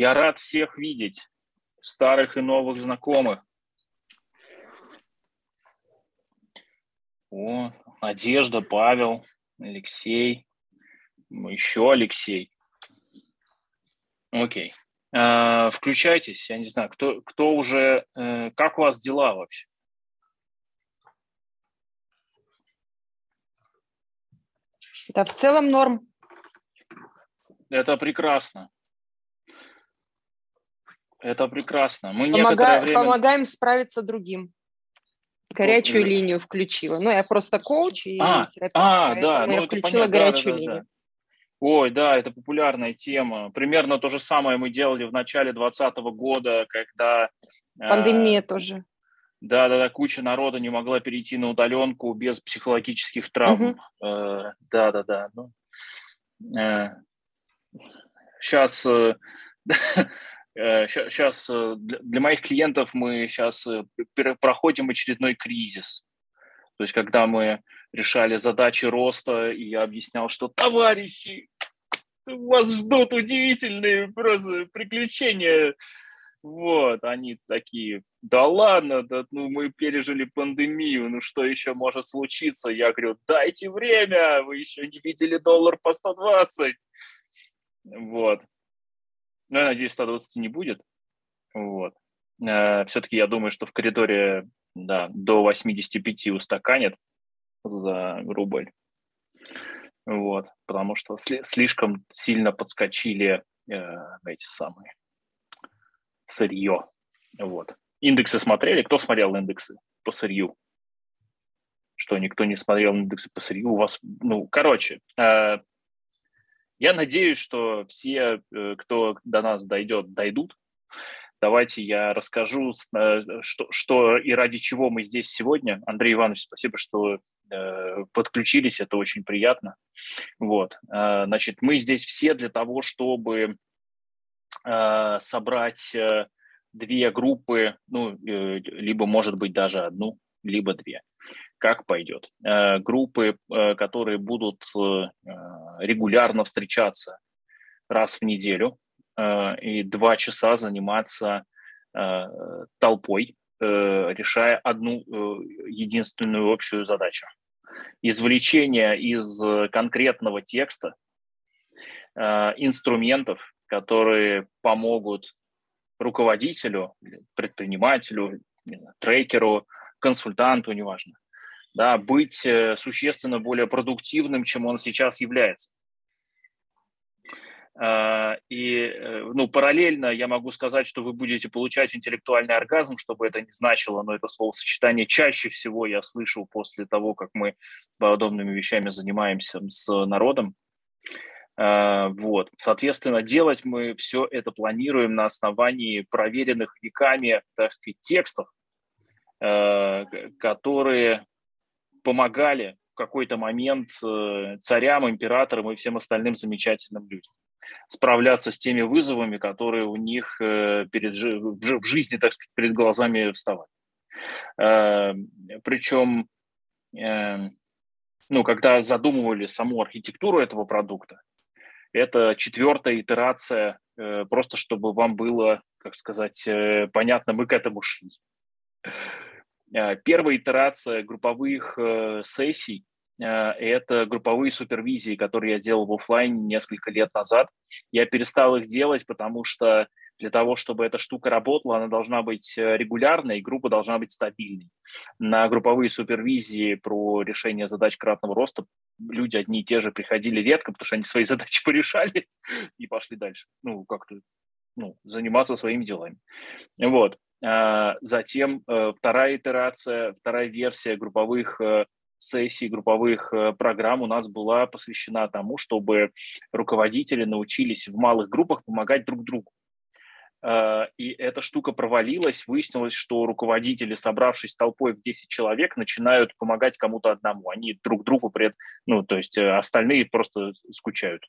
Я рад всех видеть, старых и новых знакомых. О, Надежда, Павел, Алексей, еще Алексей. Окей. А, включайтесь, я не знаю, кто, кто уже, э, как у вас дела вообще? Да, в целом норм. Это прекрасно. Это прекрасно. Мы Помога... время... Помогаем справиться другим. Горячую вот, линию включила. Ну, я просто коуч и а, терапевт, а, да, ну, я включила понятно, горячую да, да, линию. Да. Ой, да, это популярная тема. Примерно то же самое мы делали в начале 2020 года, когда... Э, Пандемия э, тоже. Да, да, да, куча народа не могла перейти на удаленку без психологических травм. Угу. Э, да, да, да. Ну, э, сейчас, э, сейчас э, для, для моих клиентов мы сейчас э, проходим очередной кризис. То есть, когда мы решали задачи роста, и я объяснял, что товарищи, вас ждут удивительные просто приключения. Вот, они такие, да ладно, да, ну мы пережили пандемию, ну что еще может случиться? Я говорю, дайте время, вы еще не видели доллар по 120. Вот. Ну, я надеюсь, 120 не будет. Вот. Э, все-таки я думаю, что в коридоре да, до 85 устаканит за рубль. Вот, потому что слишком сильно подскочили э, эти самые сырье. Вот. Индексы смотрели? Кто смотрел индексы по сырью? Что, никто не смотрел индексы по сырью? У вас, ну, короче, э, я надеюсь, что все, э, кто до нас дойдет, дойдут. Давайте я расскажу, э, что, что и ради чего мы здесь сегодня. Андрей Иванович, спасибо, что э, подключились, это очень приятно. Вот, значит, мы здесь все для того, чтобы собрать две группы, ну, либо, может быть, даже одну, либо две как пойдет. Э, группы, э, которые будут э, регулярно встречаться раз в неделю и два часа заниматься толпой, решая одну единственную общую задачу. Извлечение из конкретного текста инструментов, которые помогут руководителю, предпринимателю, трекеру, консультанту, неважно, да, быть э, существенно более продуктивным, чем он сейчас является. А, и э, ну, параллельно я могу сказать, что вы будете получать интеллектуальный оргазм, чтобы это не значило, но это словосочетание чаще всего я слышу после того, как мы подобными вещами занимаемся с народом. А, вот. Соответственно, делать мы все это планируем на основании проверенных веками, так сказать, текстов, э, которые помогали в какой-то момент э, царям, императорам и всем остальным замечательным людям справляться с теми вызовами, которые у них э, перед, в жизни, так сказать, перед глазами вставали. Э, Причем, ну, когда задумывали саму архитектуру этого продукта, это четвертая итерация, просто чтобы вам было, как сказать, понятно, мы к этому шли. Э, первая итерация групповых э, сессий э, – это групповые супервизии, которые я делал в офлайн несколько лет назад. Я перестал их делать, потому что для того, чтобы эта штука работала, она должна быть регулярной, и группа должна быть стабильной. На групповые супервизии про решение задач кратного роста люди одни и те же приходили редко, потому что они свои задачи порешали и пошли дальше. Ну, как-то ну, заниматься своими делами. Вот. А, затем э, вторая итерация, вторая версия групповых э, сессий, групповых э, программ у нас была посвящена тому, чтобы руководители научились в малых группах помогать друг другу. А, и эта штука провалилась, выяснилось, что руководители, собравшись толпой в 10 человек, начинают помогать кому-то одному. Они друг другу, пред, ну, то есть остальные просто скучают.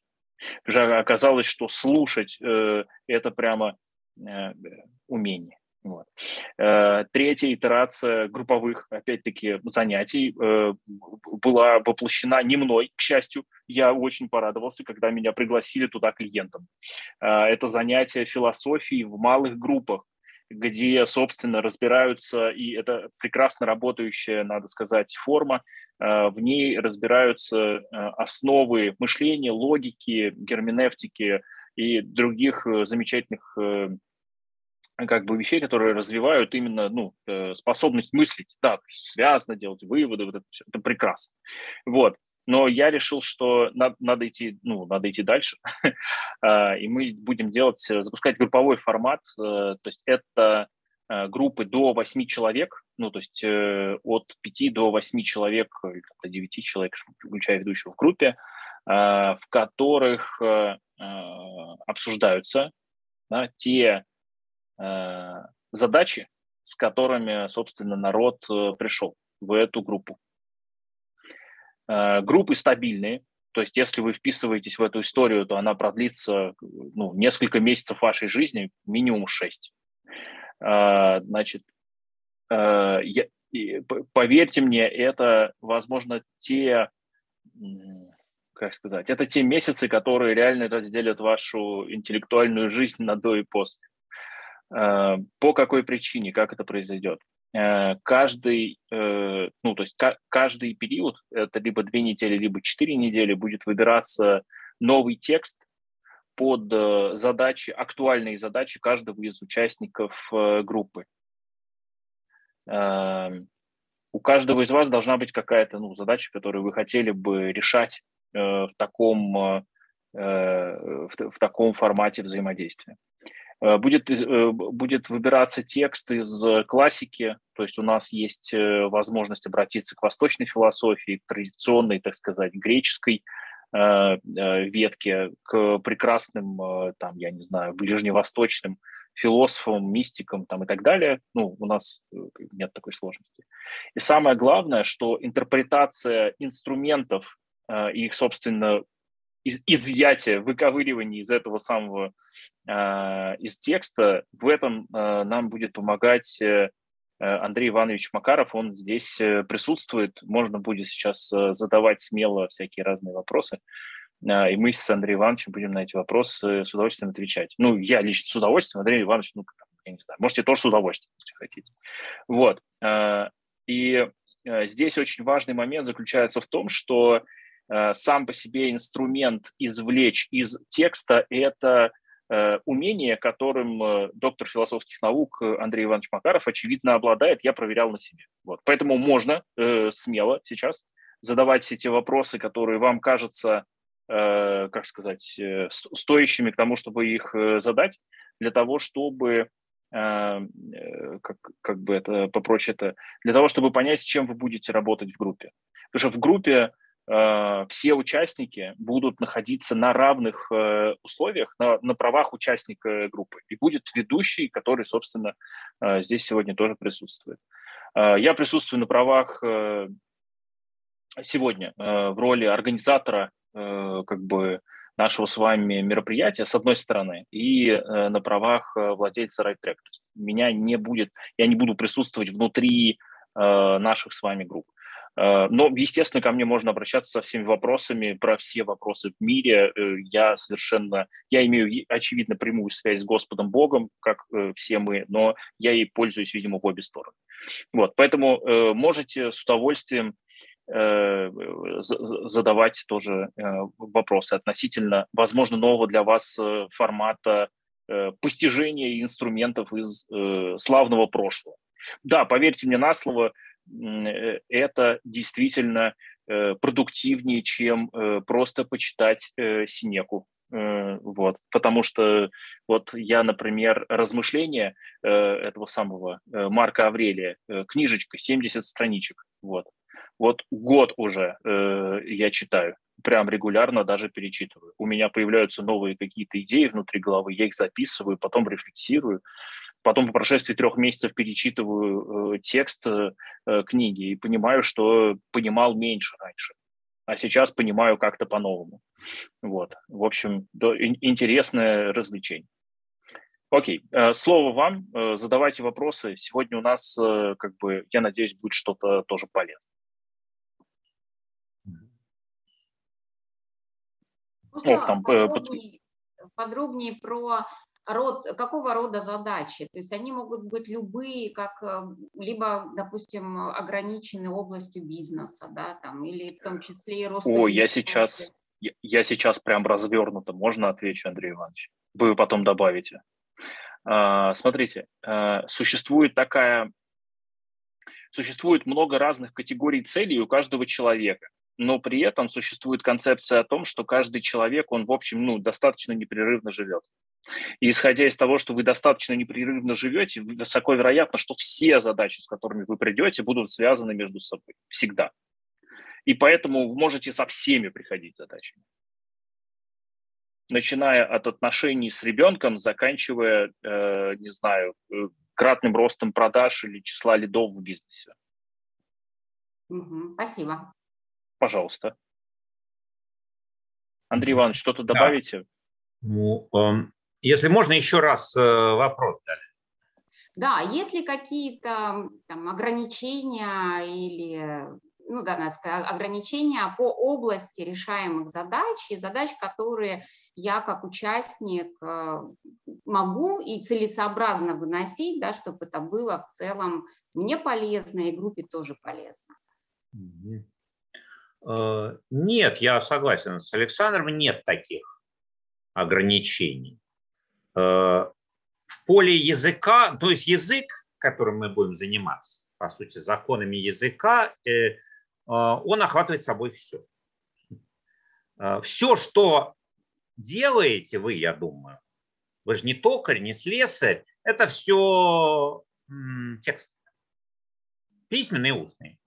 Оказалось, что слушать – это прямо умение. Вот. Э, третья итерация групповых, опять-таки, занятий э, была воплощена не мной, к счастью. Я очень порадовался, когда меня пригласили туда клиентам. Э, это занятие философии в малых группах где, собственно, разбираются, и это прекрасно работающая, надо сказать, форма, в ней разбираются основы мышления, логики, герменевтики и других замечательных как бы вещей, которые развивают именно ну, э, способность мыслить, да, связано делать выводы, вот это все, это прекрасно. Вот. Но я решил, что надо, надо идти, ну, надо идти дальше, а, и мы будем делать, э, запускать групповой формат, э, то есть это группы до 8 человек, ну, то есть от 5 до 8 человек, до 9 человек, включая ведущего в группе, в которых обсуждаются да, те задачи, с которыми, собственно, народ э, пришел в эту группу. Э, группы стабильные, то есть если вы вписываетесь в эту историю, то она продлится ну, несколько месяцев вашей жизни, минимум 6. Значит, поверьте мне, это, возможно, те, как сказать, это те месяцы, которые реально разделят вашу интеллектуальную жизнь на до и после. Э, по какой причине, как это произойдет? Э, каждый, э, ну, то есть каждый период, это либо две недели, либо четыре недели, будет выбираться новый текст под задачи, актуальные задачи каждого из участников группы. У каждого из вас должна быть какая-то ну, задача, которую вы хотели бы решать в таком, в таком формате взаимодействия. Э, будет, э, будет выбираться текст из классики, то есть у нас есть э, возможность обратиться к восточной философии, к традиционной, так сказать, греческой ветке, к прекрасным, там, я не знаю, ближневосточным философам, мистикам там, и так далее. Ну, у нас нет такой сложности. И самое главное, что интерпретация инструментов и их, собственно, из, изъятие, выковыривание из этого самого, э, из текста, в этом э, нам будет помогать э, Андрей Иванович Макаров, он здесь э, присутствует, можно будет сейчас э, задавать смело всякие разные вопросы, э, и мы с Андреем Ивановичем будем на эти вопросы с удовольствием отвечать. Ну, я лично с удовольствием, Андрей Иванович, ну, я не знаю, можете тоже с удовольствием, если хотите. Вот. Э, и э, здесь очень важный момент заключается в том, что Э, сам по себе инструмент извлечь из текста – это э, умение, которым э, доктор философских наук Андрей Иванович Макаров, очевидно, обладает. Я проверял на себе. Вот. Поэтому можно э, смело сейчас задавать все те вопросы, которые вам кажутся, э, как сказать, э, стоящими к тому, чтобы их э, задать, для того, чтобы как, как бы это попроще это, для того, чтобы понять, с чем вы будете работать в группе. Потому что в группе Э, все участники будут находиться на равных э, условиях, на, на правах участника группы. И будет ведущий, который, собственно, э, здесь сегодня тоже присутствует. Я присутствую на правах сегодня в роли организатора как бы нашего с вами мероприятия, с одной стороны, и на правах владельца есть меня не будет, я не буду присутствовать внутри наших с вами групп. Э, но, естественно, ко мне можно обращаться со всеми вопросами про все вопросы в мире. Э, я совершенно, я имею, очевидно, прямую связь с Господом Богом, как э, все мы, но я ей пользуюсь, видимо, в обе стороны. Вот, поэтому можете с удовольствием задавать тоже вопросы относительно, возможно, нового для вас формата постижения инструментов из славного прошлого. Да, поверьте мне на слово, это действительно э, продуктивнее, чем э, просто почитать Синеку. Вот, потому что вот я, например, размышления этого самого Марка Аврелия, книжечка, 70 страничек, вот, вот год уже я читаю, прям регулярно даже перечитываю. У меня появляются новые какие-то идеи внутри головы, я их записываю, потом рефлексирую, потом по прошествии трех месяцев перечитываю э, текст э, э, книги и понимаю, что понимал меньше раньше, а сейчас понимаю как-то по-новому. Вот, в общем, до, интересное развлечение. Окей, э, слово вам, э, задавайте вопросы. Сегодня у нас, э, как бы, я надеюсь, будет что-то тоже полезное. Можно Ох, там, подробнее, подробнее про род, какого рода задачи? То есть они могут быть любые, как либо, допустим, ограничены областью бизнеса, да, там, или в том числе и рост. О, я сейчас, я, я сейчас прям развернуто, можно отвечу, Андрей Иванович? Вы потом добавите. А, смотрите, а, существует такая, существует много разных категорий целей у каждого человека, но при этом существует концепция о том, что каждый человек, он, в общем, ну, достаточно непрерывно живет. И исходя из того, что вы достаточно непрерывно живете, высоко вероятно, что все задачи, с которыми вы придете, будут связаны между собой всегда. И поэтому вы можете со всеми приходить задачами начиная от отношений с ребенком, заканчивая, э, не знаю, э, кратным ростом продаж или числа лидов в бизнесе. Угу, спасибо. Пожалуйста. Андрей Иванович, что-то да. добавите? Ну, э, если можно, еще раз э, вопрос дали. Да, если какие-то там ограничения или ну да, надо сказать, ограничения по области решаемых задач и задач, которые я как участник э, могу и целесообразно выносить, да, чтобы это было в целом мне полезно и группе тоже полезно. Э, нет, я согласен с Александром, нет таких ограничений. Э, в поле языка, то есть язык, которым мы будем заниматься, по сути, законами языка, а, он охватывает собой все. Все, что делаете вы, я думаю, вы же не токарь, не слесарь, это все текст. Письменные и устные.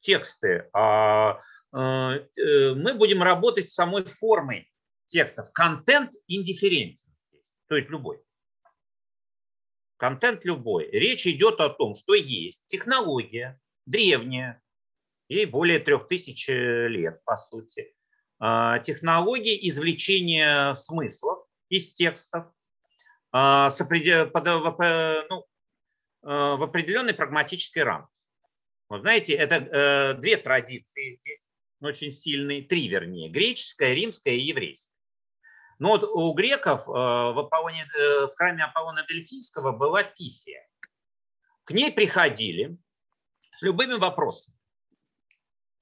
Тексты. А, э, мы будем работать с самой формой текстов. Контент индифферентен здесь, то есть любой. Контент любой. Речь идет о том, что есть технология, древняя, ей более трех тысяч э, лет, по сути. А, технологии извлечения смыслов из текстов а, определ... ну, а, в определенной прагматической рамке. Вот знаете, это э, две традиции здесь, очень сильные, три вернее, греческая, римская и еврейская. Но вот у греков э, в, Аполлоне, в храме Аполлона Дельфийского была Пифия. К ней приходили с любыми вопросами.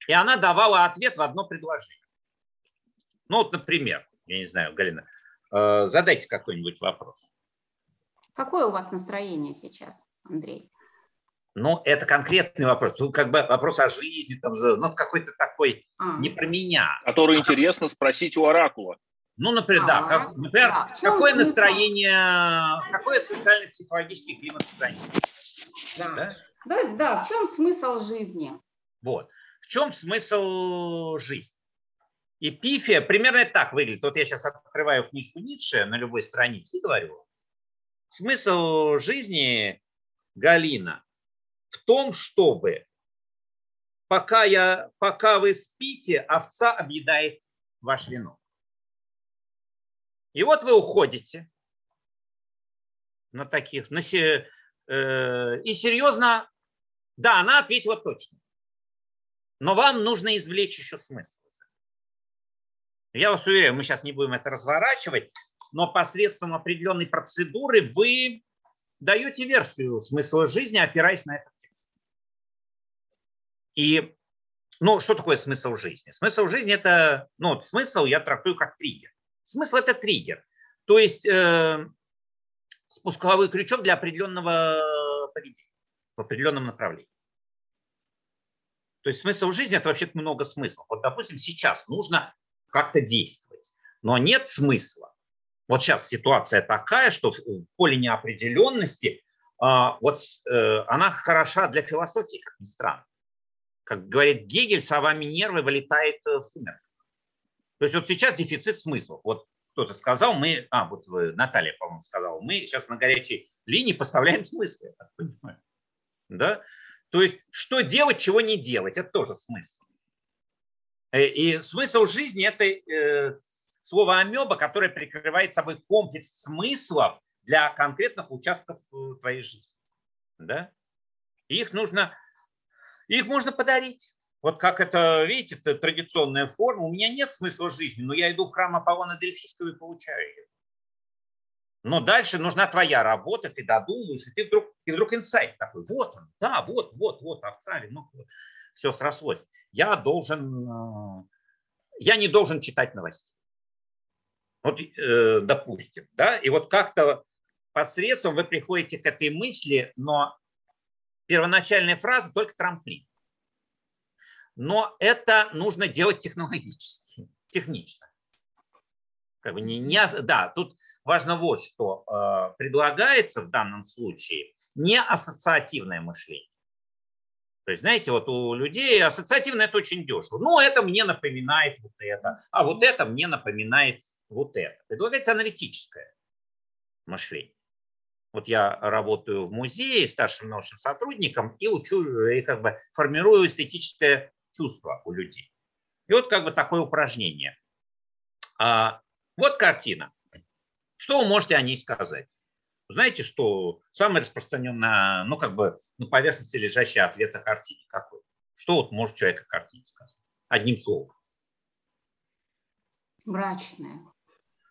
И она давала ответ в одно предложение. Ну вот, например, я не знаю, Галина, э, задайте какой-нибудь вопрос. Какое у вас настроение сейчас, Андрей? Ну, это конкретный вопрос. Ну, как бы вопрос о жизни, там, ну, какой-то такой а. не про меня. Который а интересно спросить у оракула. Ну, например, а, да. Как, например, да. какое смысл? настроение, какой социально-психологический климат в стране? Да. Да? Да, да, в чем смысл жизни? Вот. В чем смысл жизни? И пифия примерно так выглядит. Вот я сейчас открываю книжку Ницше на любой странице и говорю. Смысл жизни, Галина, в том, чтобы пока, я, пока вы спите, овца объедает ваш венок. И вот вы уходите на таких, на, э, и серьезно, да, она ответила точно. Но вам нужно извлечь еще смысл. Я вас уверяю, мы сейчас не будем это разворачивать, но посредством определенной процедуры вы даете версию смысла жизни, опираясь на этот текст. И ну, что такое смысл жизни? Смысл жизни это, ну, смысл я трактую как триггер. Смысл это триггер. То есть э, спусковой крючок для определенного поведения в определенном направлении. То есть смысл жизни – это вообще много смыслов. Вот, допустим, сейчас нужно как-то действовать, но нет смысла. Вот сейчас ситуация такая, что в поле неопределенности а, вот э, она хороша для философии, как ни странно. Как говорит Гегель, сова Минервы вылетает в сумерках. То есть вот сейчас дефицит смыслов. Вот кто-то сказал, мы, а, вот вы, Наталья, по-моему, сказала, мы сейчас на горячей линии поставляем смыслы, я так понимаю. Да? То есть, что делать, чего не делать, это тоже смысл. Э, и смысл жизни – это э, слово амеба, которое прикрывает собой комплекс смыслов для конкретных участков э, твоей жизни. Да? их нужно, их можно подарить. Вот как это, видите, это традиционная форма. У меня нет смысла жизни, но я иду в храм Аполлона Дельфийского и получаю ее. Но дальше нужна твоя работа, ты додумаешь, и ты вдруг, и вдруг инсайт такой, вот он, да, вот, вот, вот, овца, ну, все срослось. Я должен, э, я не должен читать новости. Вот, э, допустим, да, и вот как-то посредством вы приходите к этой мысли, но первоначальная фраза только трамплин. Но это нужно делать технологически, технично. Как бы не, не, да, тут важно вот что. Э, предлагается в данном случае не ассоциативное мышление. То есть, знаете, вот у людей ассоциативное это очень дешево. Ну, это мне напоминает вот это, а вот это мне напоминает вот это. Предлагается аналитическое мышление. Вот я работаю в музее старшим научным сотрудником и учу, и как бы формирую эстетическое чувство у людей. И вот как бы такое упражнение. А, вот картина. Что вы можете о ней сказать? Знаете, что самый распространенный, ну, как бы на поверхности лежащий ответ о картине какой? Что вот может человек о картине сказать? Одним словом. Мрачная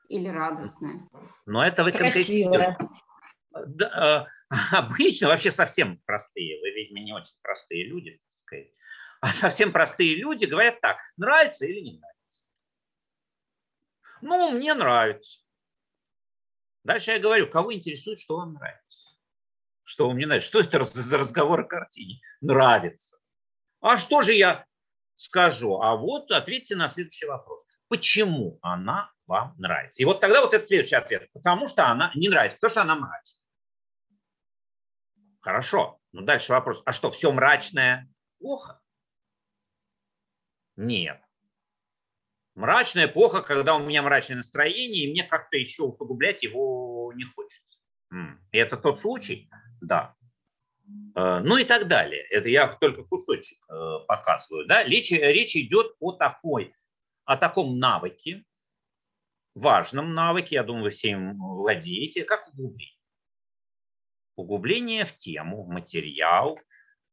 или радостная. Но это вы Красивая. Да, обычно вообще совсем простые, вы, видимо, не очень простые люди, так сказать. А совсем простые люди говорят так, нравится или не нравится. Ну, мне нравится. Дальше я говорю, кого интересует, что вам нравится? Что вам не нравится? Что это за разговор о картине? Нравится. А что же я скажу? А вот ответьте на следующий вопрос. Почему она вам нравится? И вот тогда вот это следующий ответ. Потому что она не нравится, потому что она мрачная. Хорошо. Ну дальше вопрос. А что, все мрачное плохо? Нет. Мрачная плохо, когда у меня мрачное настроение, и мне как-то еще усугублять его не хочется. И это тот случай? Да. Э, ну и так далее. Это я только кусочек э, показываю. Да? Речь, речь идет о такой, о таком навыке, важном навыке, я думаю, вы всем владеете, как углубление. Углубление в тему, в материал,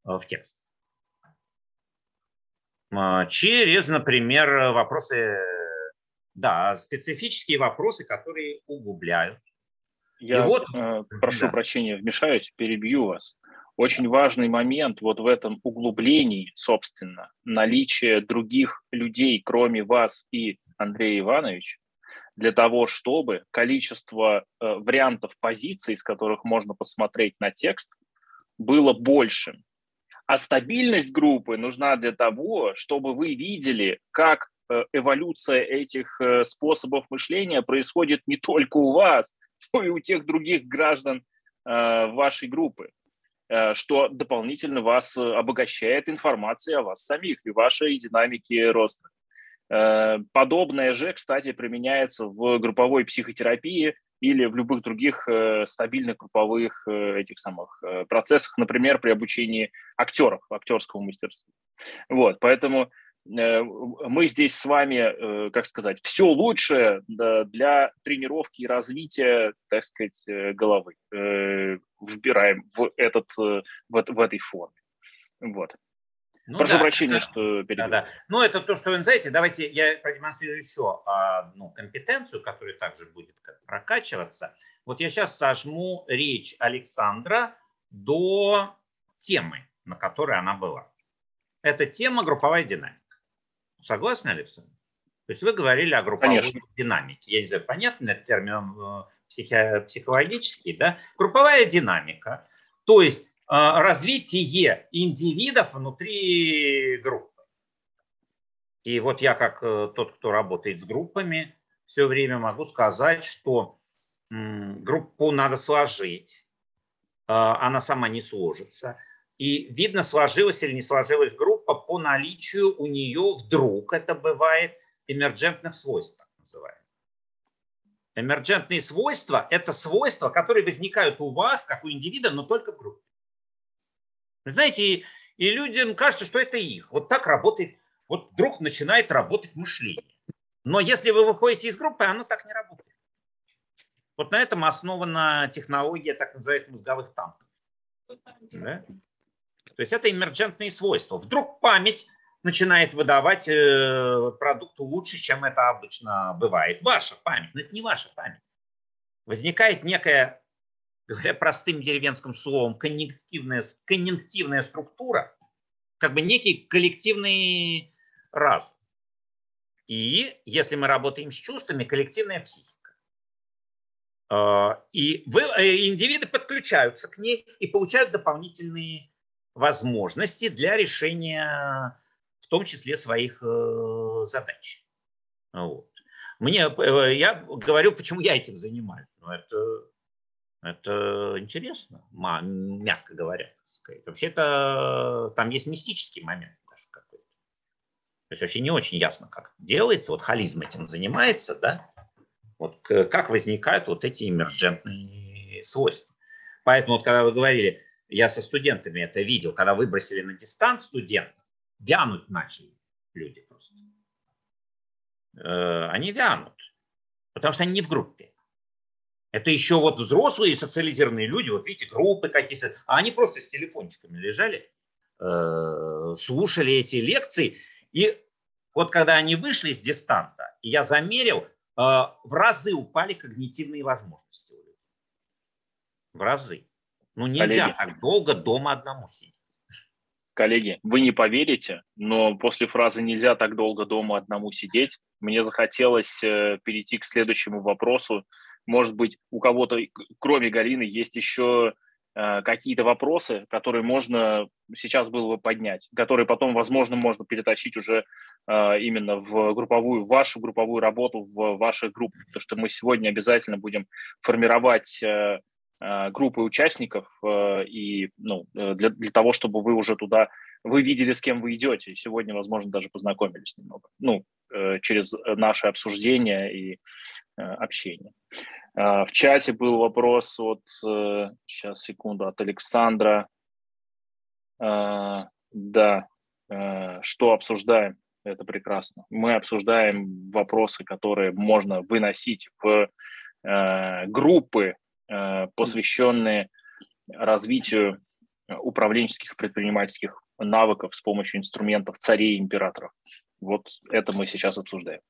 э, в текст. А, через, например, вопросы, да, специфические вопросы, которые углубляют. Я вот, э, прошу да. прощения, вмешаюсь, перебью вас. Очень важный момент вот в этом углублении, собственно, наличие других людей, кроме вас и Андрея Ивановича, для того, чтобы количество э, вариантов позиций, из которых можно посмотреть на текст, было большим. А стабильность группы нужна для того, чтобы вы видели, как э, эволюция этих э, способов мышления происходит не только у вас, но и у тех других граждан э, вашей группы, что дополнительно вас обогащает информация о вас самих и вашей динамике роста. Подобное же, кстати, применяется в групповой психотерапии или в любых других э, стабильных групповых э, этих самых э, процессах, например, при обучении актеров, актерского мастерства. Вот, поэтому мы здесь с вами, как сказать, все лучшее для тренировки и развития, так сказать, головы вбираем в, этот, в, в этой форме. Вот. Ну, Прошу да, прощения, да, что перебил. Да, да. Ну, это то, что вы знаете. Давайте я продемонстрирую еще одну компетенцию, которая также будет прокачиваться. Вот я сейчас сожму речь Александра до темы, на которой она была. Это тема групповая динамика. Согласны, Александр? То есть вы говорили о групповой Конечно. динамике. Я не знаю, понятно этот термин э, психи- психологический, да? Групповая динамика. То есть развитие индивидов внутри группы. И вот я как э, тот, кто работает с группами, все время могу сказать, что группу надо сложить, а, она сама не сложится. И видно, сложилась или не сложилась группа по наличию у нее вдруг, это бывает, эмерджентных свойств, так называемых. Эмерджентные свойства – это свойства, которые возникают у вас, как у индивида, но только в группе. Знаете, и, и людям кажется, что это их. Вот так работает, вот вдруг начинает работать мышление. Но если вы выходите из группы, оно так не работает. Вот на этом основана технология так называемых мозговых танков. Да? То есть это эмерджентные свойства. Вдруг память начинает выдавать э, продукт лучше, чем это обычно бывает. Ваша память, но это не ваша память. Возникает некая, говоря простым деревенским словом, конъюнктивная, конъюнктивная структура, как бы некий коллективный разум. И если мы работаем с чувствами, коллективная психика. А, и вы, э, индивиды подключаются к ней и получают дополнительные возможности для решения в том числе своих э, задач. Вот. Мне, э, я говорю, почему я этим занимаюсь. Ну, это, это интересно, мягко говоря. Так сказать. Вообще это там есть мистический момент даже какой-то. То есть вообще не очень ясно, как делается. Вот холизм этим занимается, да? Вот как возникают вот эти эмерджентные свойства. Поэтому вот когда вы говорили, я со студентами это видел, когда выбросили на дистант студента, вянуть начали люди просто. Э, они вянут, потому что они не в группе. Это еще вот взрослые социализированные люди, вот видите, группы какие-то, а они просто с телефончиками лежали, э, слушали эти лекции. И вот когда они вышли с дистанта, я замерил, э, в разы упали когнитивные возможности. В разы. Ну нельзя Коллеги. так долго дома одному сидеть. Коллеги, вы не поверите, но после фразы «нельзя так долго дома одному сидеть» мне захотелось э, перейти к следующему вопросу. Может быть, у кого-то, кроме Галины, есть еще э, какие-то вопросы, которые можно сейчас было бы поднять, которые потом, возможно, можно перетащить уже э, именно в групповую, в вашу групповую работу, в ваших группах, потому что мы сегодня обязательно будем формировать Э, группы участников и ну, для, для того, чтобы вы уже туда, вы видели, с кем вы идете. Сегодня, возможно, даже познакомились немного, ну, через наше обсуждение и общение. В чате был вопрос от, сейчас, секунду, от Александра. Да, что обсуждаем? Это прекрасно. Мы обсуждаем вопросы, которые можно выносить в группы Э, посвященные развитию управленческих предпринимательских навыков с помощью инструментов царей и императоров. Вот это мы сейчас обсуждаем.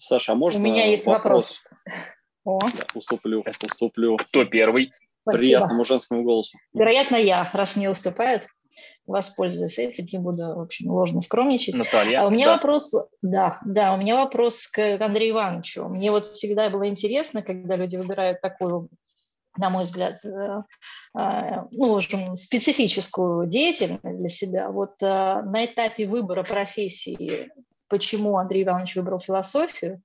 Саша, а можно У меня есть вопрос. вопрос? Да, уступлю, уступлю. Кто первый? Спасибо. Приятному женскому голосу. Вероятно, я, раз мне уступают воспользуюсь этим, не буду, в общем, ложно скромничать. Наталья, а у меня да. вопрос, да, да, у меня вопрос к Андрею Ивановичу. Мне вот всегда было интересно, когда люди выбирают такую на мой взгляд, э, э, ну, в общем, специфическую деятельность для себя. Вот э, на этапе выбора профессии, почему Андрей Иванович выбрал философию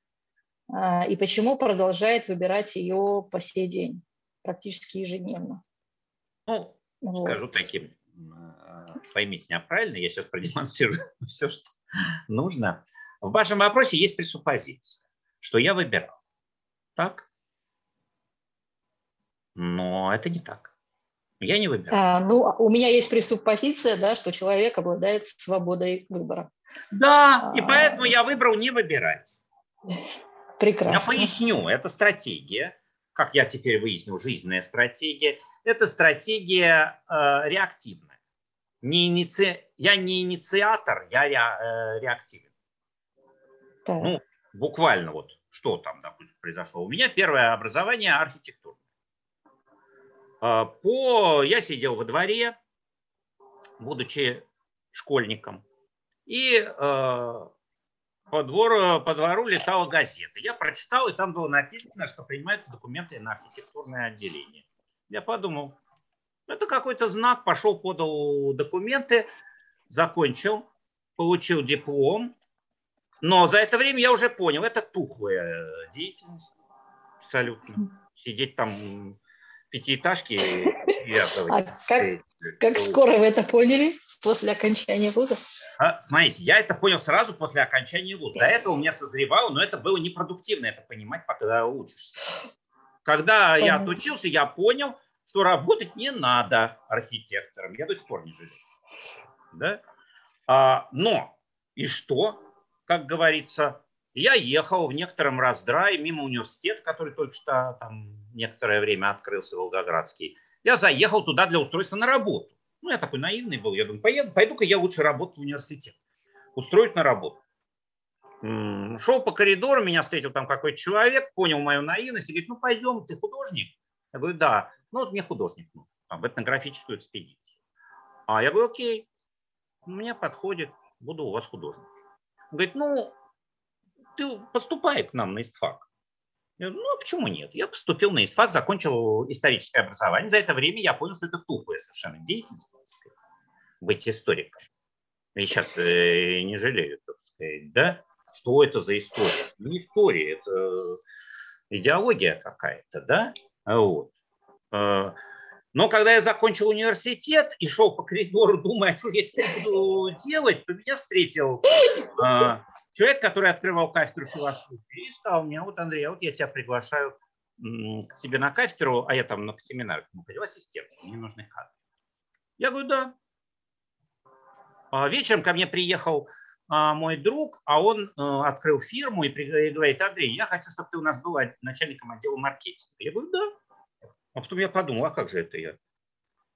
и почему продолжает выбирать ее по сей день, практически ежедневно. Ну, вот. скажу таким, поймите меня правильно, я сейчас продемонстрирую все, что нужно. В вашем вопросе есть пресуппозиция, что я выбирал. Так? Но это не так. Я не выбираю. А, ну, у меня есть пресуппозиция, да, что человек обладает свободой выбора. Да, а... и поэтому я выбрал не выбирать. Прекрасно. Я поясню, это стратегия, как я теперь выяснил, жизненная стратегия. Это стратегия э, реактивная. Не иници... Я не инициатор, я ре... э, реактивен. Так. Ну, буквально вот, что там, допустим, произошло. У меня первое образование архитектура. А, по... Я сидел во дворе, будучи школьником, и э, по, двору, по двору летала газета. Я прочитал, и там было написано, что принимаются документы на архитектурное отделение. Я подумал, это какой-то знак, пошел, подал документы, закончил, получил диплом. Но за это время я уже понял, это тухлая деятельность абсолютно. Сидеть там пятиэтажки А как, как скоро вы это поняли после окончания вуза? А, смотрите, я это понял сразу после окончания вуза. До этого у меня созревало, но это было непродуктивно это понимать, пока учишься. Когда Понятно. я отучился, я понял, что работать не надо архитектором. Я до сих пор не жалею. Да? А, но и что, как говорится, Я ехал в некотором раздрае мимо университета, который только что там некоторое время открылся, Волгоградский. Я заехал туда для устройства на работу. Ну, я такой наивный был. Я думаю, поеду, пойду-ка я лучше работать в университет. Устроюсь на работу. Шел по коридору, меня встретил там какой-то человек, понял мою наивность и говорит, ну пойдем, ты художник? Я говорю, да. Ну вот мне художник нужен, там, этнографическую экспедицию. А я говорю, окей, мне подходит, буду у вас художник. Он говорит, ну, ты поступай к нам на ИСТФАК. Я говорю, ну а почему нет? Я поступил на ИСТФАК, закончил историческое образование. За это время я понял, что это тухлая совершенно деятельность быть историком. И сейчас э, не жалею, так сказать, да? Что это за история? Не история, это идеология какая-то, да? Вот. Э, но когда я закончил университет и шел по коридору, думая, а что я теперь буду делать, то меня встретил э, человек, который открывал кафедру философии, и сказал мне, вот, Андрей, а вот я тебя приглашаю к себе на кафедру, а я там на семинар, ну, ассистент, мне нужны кадры. Я говорю, да. А вечером ко мне приехал а, мой друг, а он а, открыл фирму и, и говорит, Андрей, я хочу, чтобы ты у нас был начальником отдела маркетинга. Я говорю, да. А потом я подумал, а как же это я?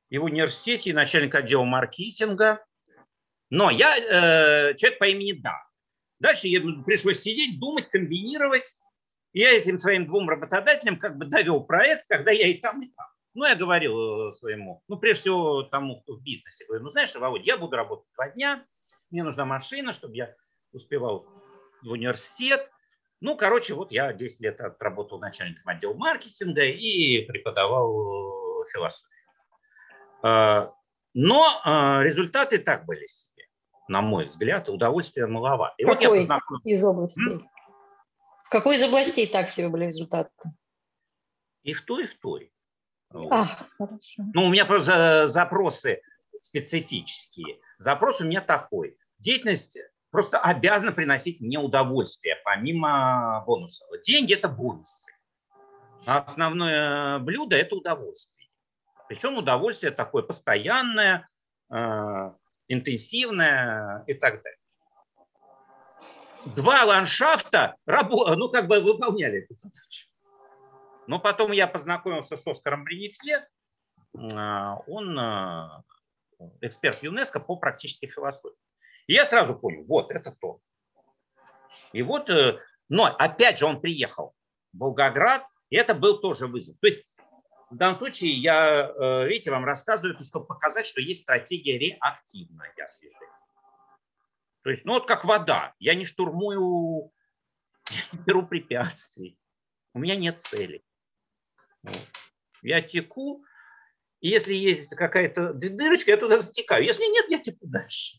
И в университете, начальник отдела маркетинга. Но я э, человек по имени Да. Дальше я, пришлось сидеть, думать, комбинировать. И я этим своим двум работодателям как бы довел проект, когда я и там, и там. Ну, я говорил э, своему, ну, прежде всего тому, кто в бизнесе, говорю, ну, знаешь, Володя, я буду работать два дня, мне нужна машина, чтобы я успевал в университет. Ну, короче, вот я 10 лет отработал начальником отдела маркетинга и преподавал э, философию. А, но а, результаты так были на мой взгляд, удовольствия маловато. И Какой вот я познакомился... из областей? М? Какой из областей так себе были результаты? И в той, и в той. А, хорошо. Ну, у меня просто запросы специфические. Запрос у меня такой. Деятельность просто обязана приносить мне удовольствие, помимо бонусов. Деньги – это бонусы. А основное блюдо – это удовольствие. Причем удовольствие такое постоянное, интенсивное и так далее. Два ландшафта ну, как бы выполняли эту задачу. Но потом я познакомился с Оскаром Бринифье. А, он а, эксперт ЮНЕСКО по практической философии. И я сразу понял, вот, это то. И вот, э, но опять же он приехал в Волгоград, и это был тоже вызов. То есть в данном случае я, э, видите, вам рассказываю, чтобы показать, что есть стратегия реактивная движения. То есть, ну вот как вода. Я не штурмую, я не беру препятствий. У меня нет цели. Я теку, и если есть какая-то дырочка, я туда затекаю. Если нет, я теку дальше.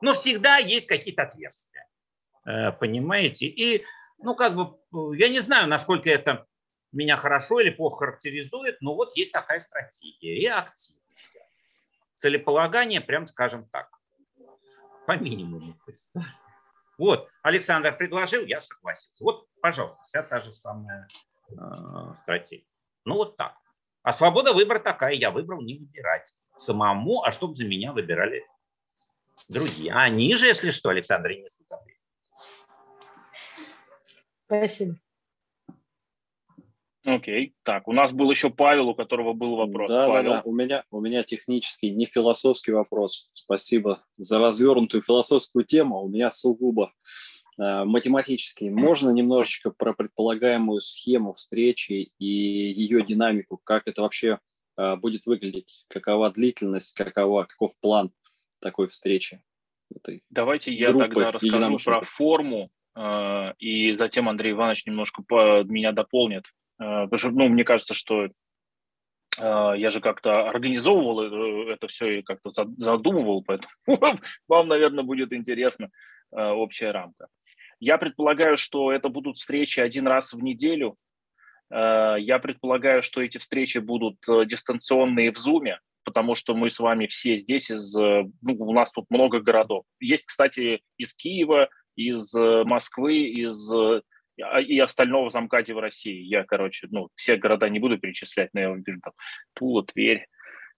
Но всегда есть какие-то отверстия. Э, понимаете? И, ну, как бы, я не знаю, насколько это меня хорошо или плохо характеризует, но вот есть такая стратегия. И активная. Целеполагание, прям скажем так, по минимуму. Вот, Александр предложил, я согласился. Вот, пожалуйста, вся та же самая э, стратегия. Ну вот так. А свобода выбора такая, я выбрал не выбирать самому, а чтобы за меня выбирали другие. А они же, если что, Александр, не ответственность. Спасибо. Окей. Так, у нас был еще Павел, у которого был вопрос. Да, Павел. да, да. У меня, у меня технический, не философский вопрос. Спасибо за развернутую философскую тему. У меня сугубо Э, математически можно немножечко про предполагаемую схему встречи и ее динамику, как это вообще э, будет выглядеть, какова длительность, какова, каков план такой встречи? Этой Давайте я тогда расскажу про форму, э, и затем Андрей Иванович немножко меня дополнит. Потому что, ну, мне кажется, что я же как-то организовывал это все и как-то задумывал, поэтому вам, наверное, будет интересна общая рамка. Я предполагаю, что это будут встречи один раз в неделю. Э, я предполагаю, что эти встречи будут э, дистанционные в Zoom, потому что мы с вами все здесь из... Э, ну, у нас тут много городов. Есть, кстати, из Киева, из Москвы, из и остального замкаде в России. Я, короче, ну, все города не буду перечислять, но я вам вижу там Тула, Тверь,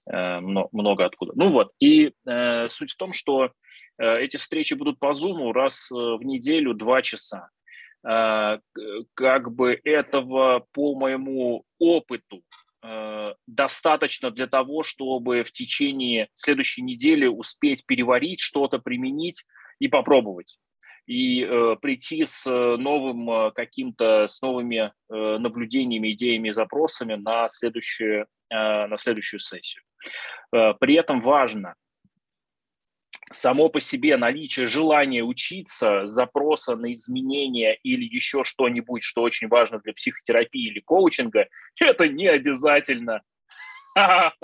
много откуда. Ну вот, и э, суть в том, что Э, эти встречи будут по Zoom раз э, в неделю, два часа. как бы этого по моему опыту достаточно для того, чтобы в течение следующей недели успеть переварить что-то, применить и попробовать и э, прийти с новым э, каким-то, с новыми э, наблюдениями, идеями запросами на следующую, э, на следующую сессию. Э, при этом важно само по себе наличие желания учиться, запроса на изменения или еще что-нибудь, что очень важно для психотерапии или коучинга, это не обязательно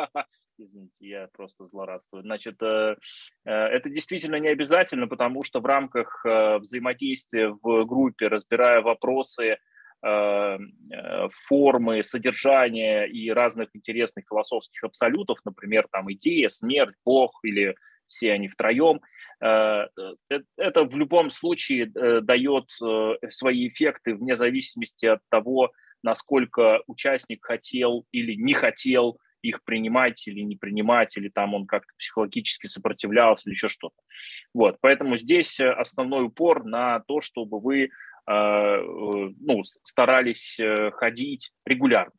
Извините, я просто злорадствую. Значит, э, э, это действительно не обязательно, потому что в рамках э, взаимодействия в группе, разбирая вопросы, формы, содержания и разных интересных философских абсолютов, например, там идея, смерть, Бог или все они втроем, это в любом случае дает свои эффекты вне зависимости от того, насколько участник хотел или не хотел их принимать или не принимать, или там он как-то психологически сопротивлялся или еще что-то. Вот, поэтому здесь э, основной упор на то, чтобы вы э, э, ну, старались ходить регулярно.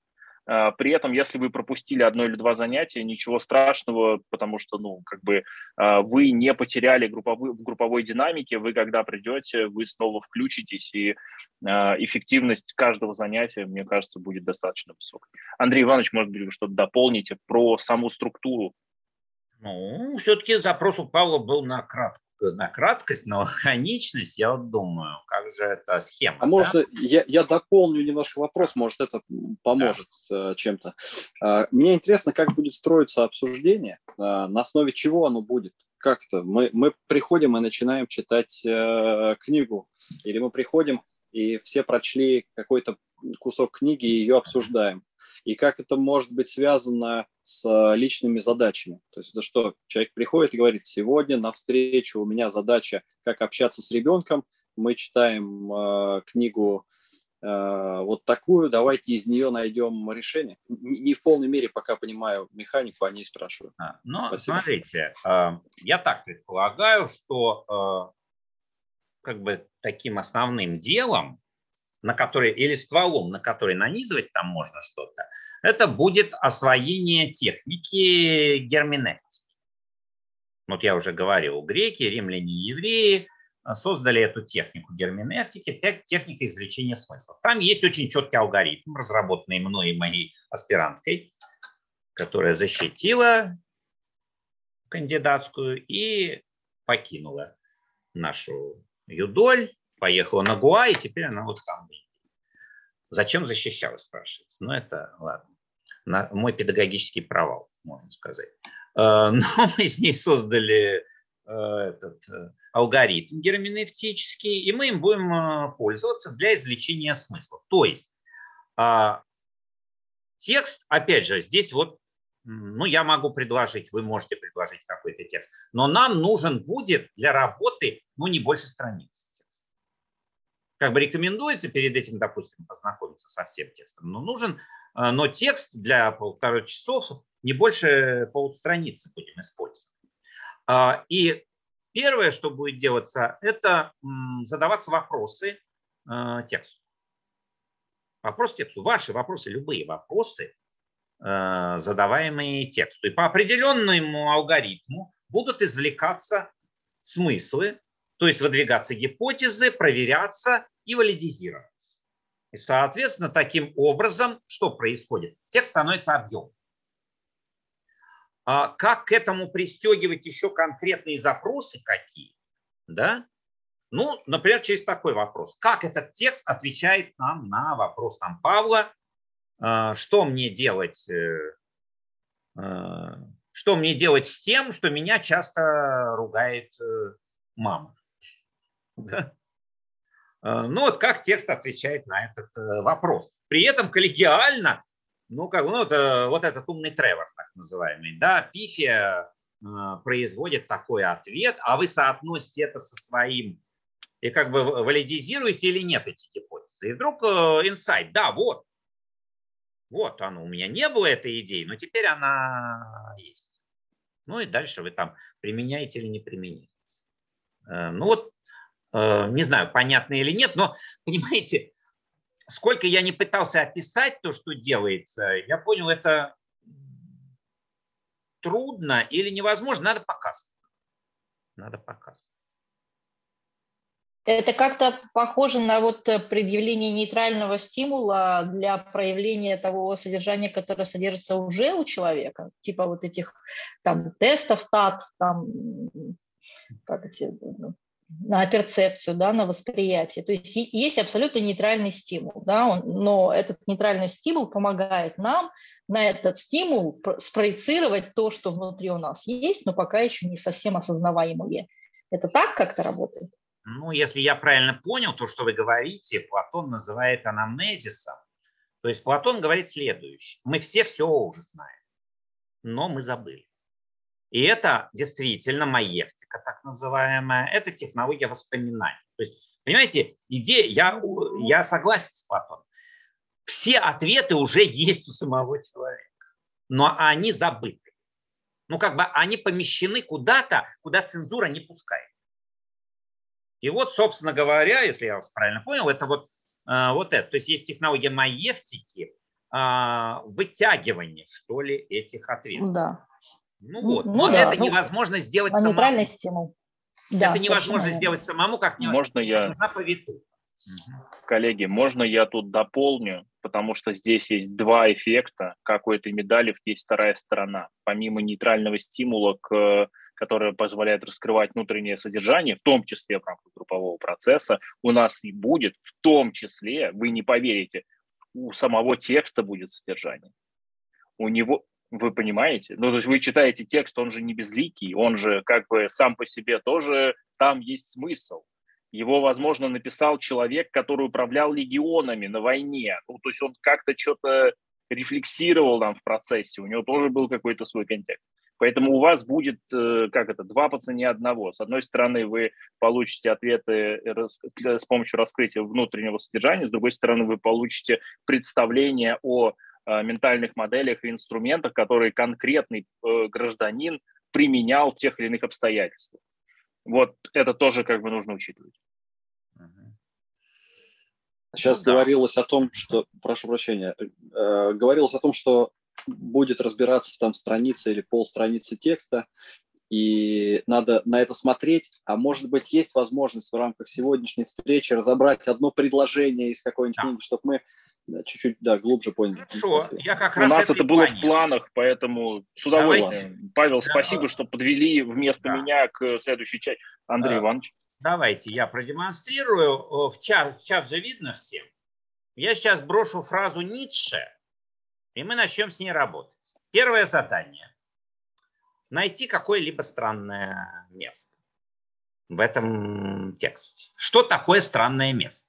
А, при этом, если вы пропустили одно или два занятия, ничего страшного, потому что, ну, как бы а, вы не потеряли групповой, в групповой динамике, вы когда придете, вы снова включитесь, и а, эффективность каждого занятия, мне кажется, будет достаточно высокой. Андрей Иванович, может быть, вы что-то дополните про саму структуру? Ну, все-таки запрос у Павла был на кратко на краткость, на лаконичность, я вот думаю, как же эта схема. А да? может, я, я дополню немножко вопрос, может, это поможет да. Э, чем-то. А, мне интересно, как будет строиться обсуждение, а, на основе чего оно будет. Как-то мы, мы приходим и начинаем читать э, книгу, или мы приходим и все прочли какой-то кусок книги и ее обсуждаем и как это может быть связано с э, личными задачами. То есть это что, человек приходит и говорит, сегодня на встречу у меня задача, как общаться с ребенком, мы читаем э, книгу э, вот такую, давайте из нее найдем решение. Не в полной мере пока понимаю механику, они спрашивают. А, но Спасибо. смотрите, э, я так предполагаю, что э, как бы таким основным делом на который, или стволом, на который нанизывать там можно что-то, это будет освоение техники герменевтики. Вот я уже говорил, греки, римляне и евреи создали эту технику герменевтики, техника извлечения смыслов. Там есть очень четкий алгоритм, разработанный мной и моей аспиранткой, которая защитила кандидатскую и покинула нашу юдоль поехала на Гуа, и теперь она вот там. Зачем защищалась, спрашивается. Ну, это ладно. На, мой педагогический провал, можно сказать. Э, но мы с ней создали э, этот э, алгоритм герменевтический, и мы им будем пользоваться для извлечения смысла. То есть а, текст, опять же, здесь вот, ну, я могу предложить, вы можете предложить какой-то текст, но нам нужен будет для работы, ну, не больше страниц как бы рекомендуется перед этим, допустим, познакомиться со всем текстом, но нужен, э, но текст для полутора часов не больше полустраницы будем использовать. А, и первое, что будет делаться, это задаваться вопросы э, тексту. Вопрос тексту. Ваши вопросы, любые вопросы, задаваемые тексту. И по определенному алгоритму будут извлекаться смыслы, то есть выдвигаться гипотезы, проверяться и валидизироваться. И, соответственно, таким образом, что происходит? Текст становится объемным. А как к этому пристегивать еще конкретные запросы какие? Да? Ну, например, через такой вопрос. Как этот текст отвечает нам на вопрос там, Павла, а, что мне делать, э, э, что мне делать с тем, что меня часто ругает э, мама? Э, ну вот как текст отвечает на этот э, вопрос. При этом коллегиально, ну как ну, вот, вот этот умный Тревор, так называемый, да, Пифия э, производит такой ответ, а вы соотносите это со своим и как бы валидизируете или нет эти гипотезы. И вдруг инсайт, да, вот, вот оно, у меня не было этой идеи, но теперь она есть. Ну и дальше вы там применяете или не применяете. Ну вот Не знаю, понятно или нет, но, понимаете, сколько я не пытался описать то, что делается, я понял, это трудно или невозможно, надо показывать. Надо показывать. Это как-то похоже на вот предъявление нейтрального стимула для проявления того содержания, которое содержится уже у человека, типа вот этих там тестов ТАТ, там как эти, ну, на перцепцию, да, на восприятие. То есть есть абсолютно нейтральный стимул, да, он, но этот нейтральный стимул помогает нам на этот стимул спроецировать то, что внутри у нас есть, но пока еще не совсем осознаваемое. Это так как-то работает? Ну, если я правильно понял то, что вы говорите, Платон называет анамнезисом. То есть Платон говорит следующее. Мы все все уже знаем, но мы забыли. И это действительно маевтика, так называемая, это технология воспоминаний. То есть, понимаете, идея, я, я согласен с Платоном. Все ответы уже есть у самого человека, но они забыты. Ну, как бы они помещены куда-то, куда цензура не пускает. И вот, собственно говоря, если я вас правильно понял, это вот, э, вот это. То есть есть технология маевтики, а, вытягивания, что ли, этих ответов. Да. Ну вот, ну, но да, это ну, невозможно сделать самому. Стимул. Да, это невозможно сделать самому, как не можно я по виту. Коллеги, можно я тут дополню, потому что здесь есть два эффекта, как у этой медали есть вторая сторона. Помимо нейтрального стимула, к, который позволяет раскрывать внутреннее содержание, в том числе в рамках группового процесса, у нас и будет, в том числе, вы не поверите, у самого текста будет содержание. У него, вы понимаете? Ну, то есть вы читаете текст, он же не безликий, он же как бы сам по себе тоже, там есть смысл. Его, возможно, написал человек, который управлял легионами на войне. Ну, то есть он как-то что-то рефлексировал там в процессе, у него тоже был какой-то свой контекст. Поэтому у вас будет, э, как это, два по цене одного. С одной стороны, вы получите ответы с помощью раскрытия внутреннего содержания, с другой стороны, вы получите представление о Э, ментальных моделях и инструментах, которые конкретный э, гражданин применял в тех или иных обстоятельствах. Вот это тоже как бы нужно учитывать. Сейчас ну, да. говорилось о том, что, прошу прощения, э, говорилось о том, что будет разбираться там страница или полстраницы текста, и надо на это смотреть. А может быть, есть возможность в рамках сегодняшней встречи разобрать одно предложение из какой-нибудь да. книги, чтобы мы чуть-чуть, да, глубже поняли. Хорошо, я как раз У нас это было в планах, поэтому с удовольствием. Давайте. Павел, да. спасибо, что подвели вместо да. меня к следующей части. Андрей да. Иванович. Давайте я продемонстрирую. В чат, в чат же видно всем. Я сейчас брошу фразу Ницше, и мы начнем с ней работать. Первое задание. Найти какое-либо странное место в этом тексте. Что такое странное место?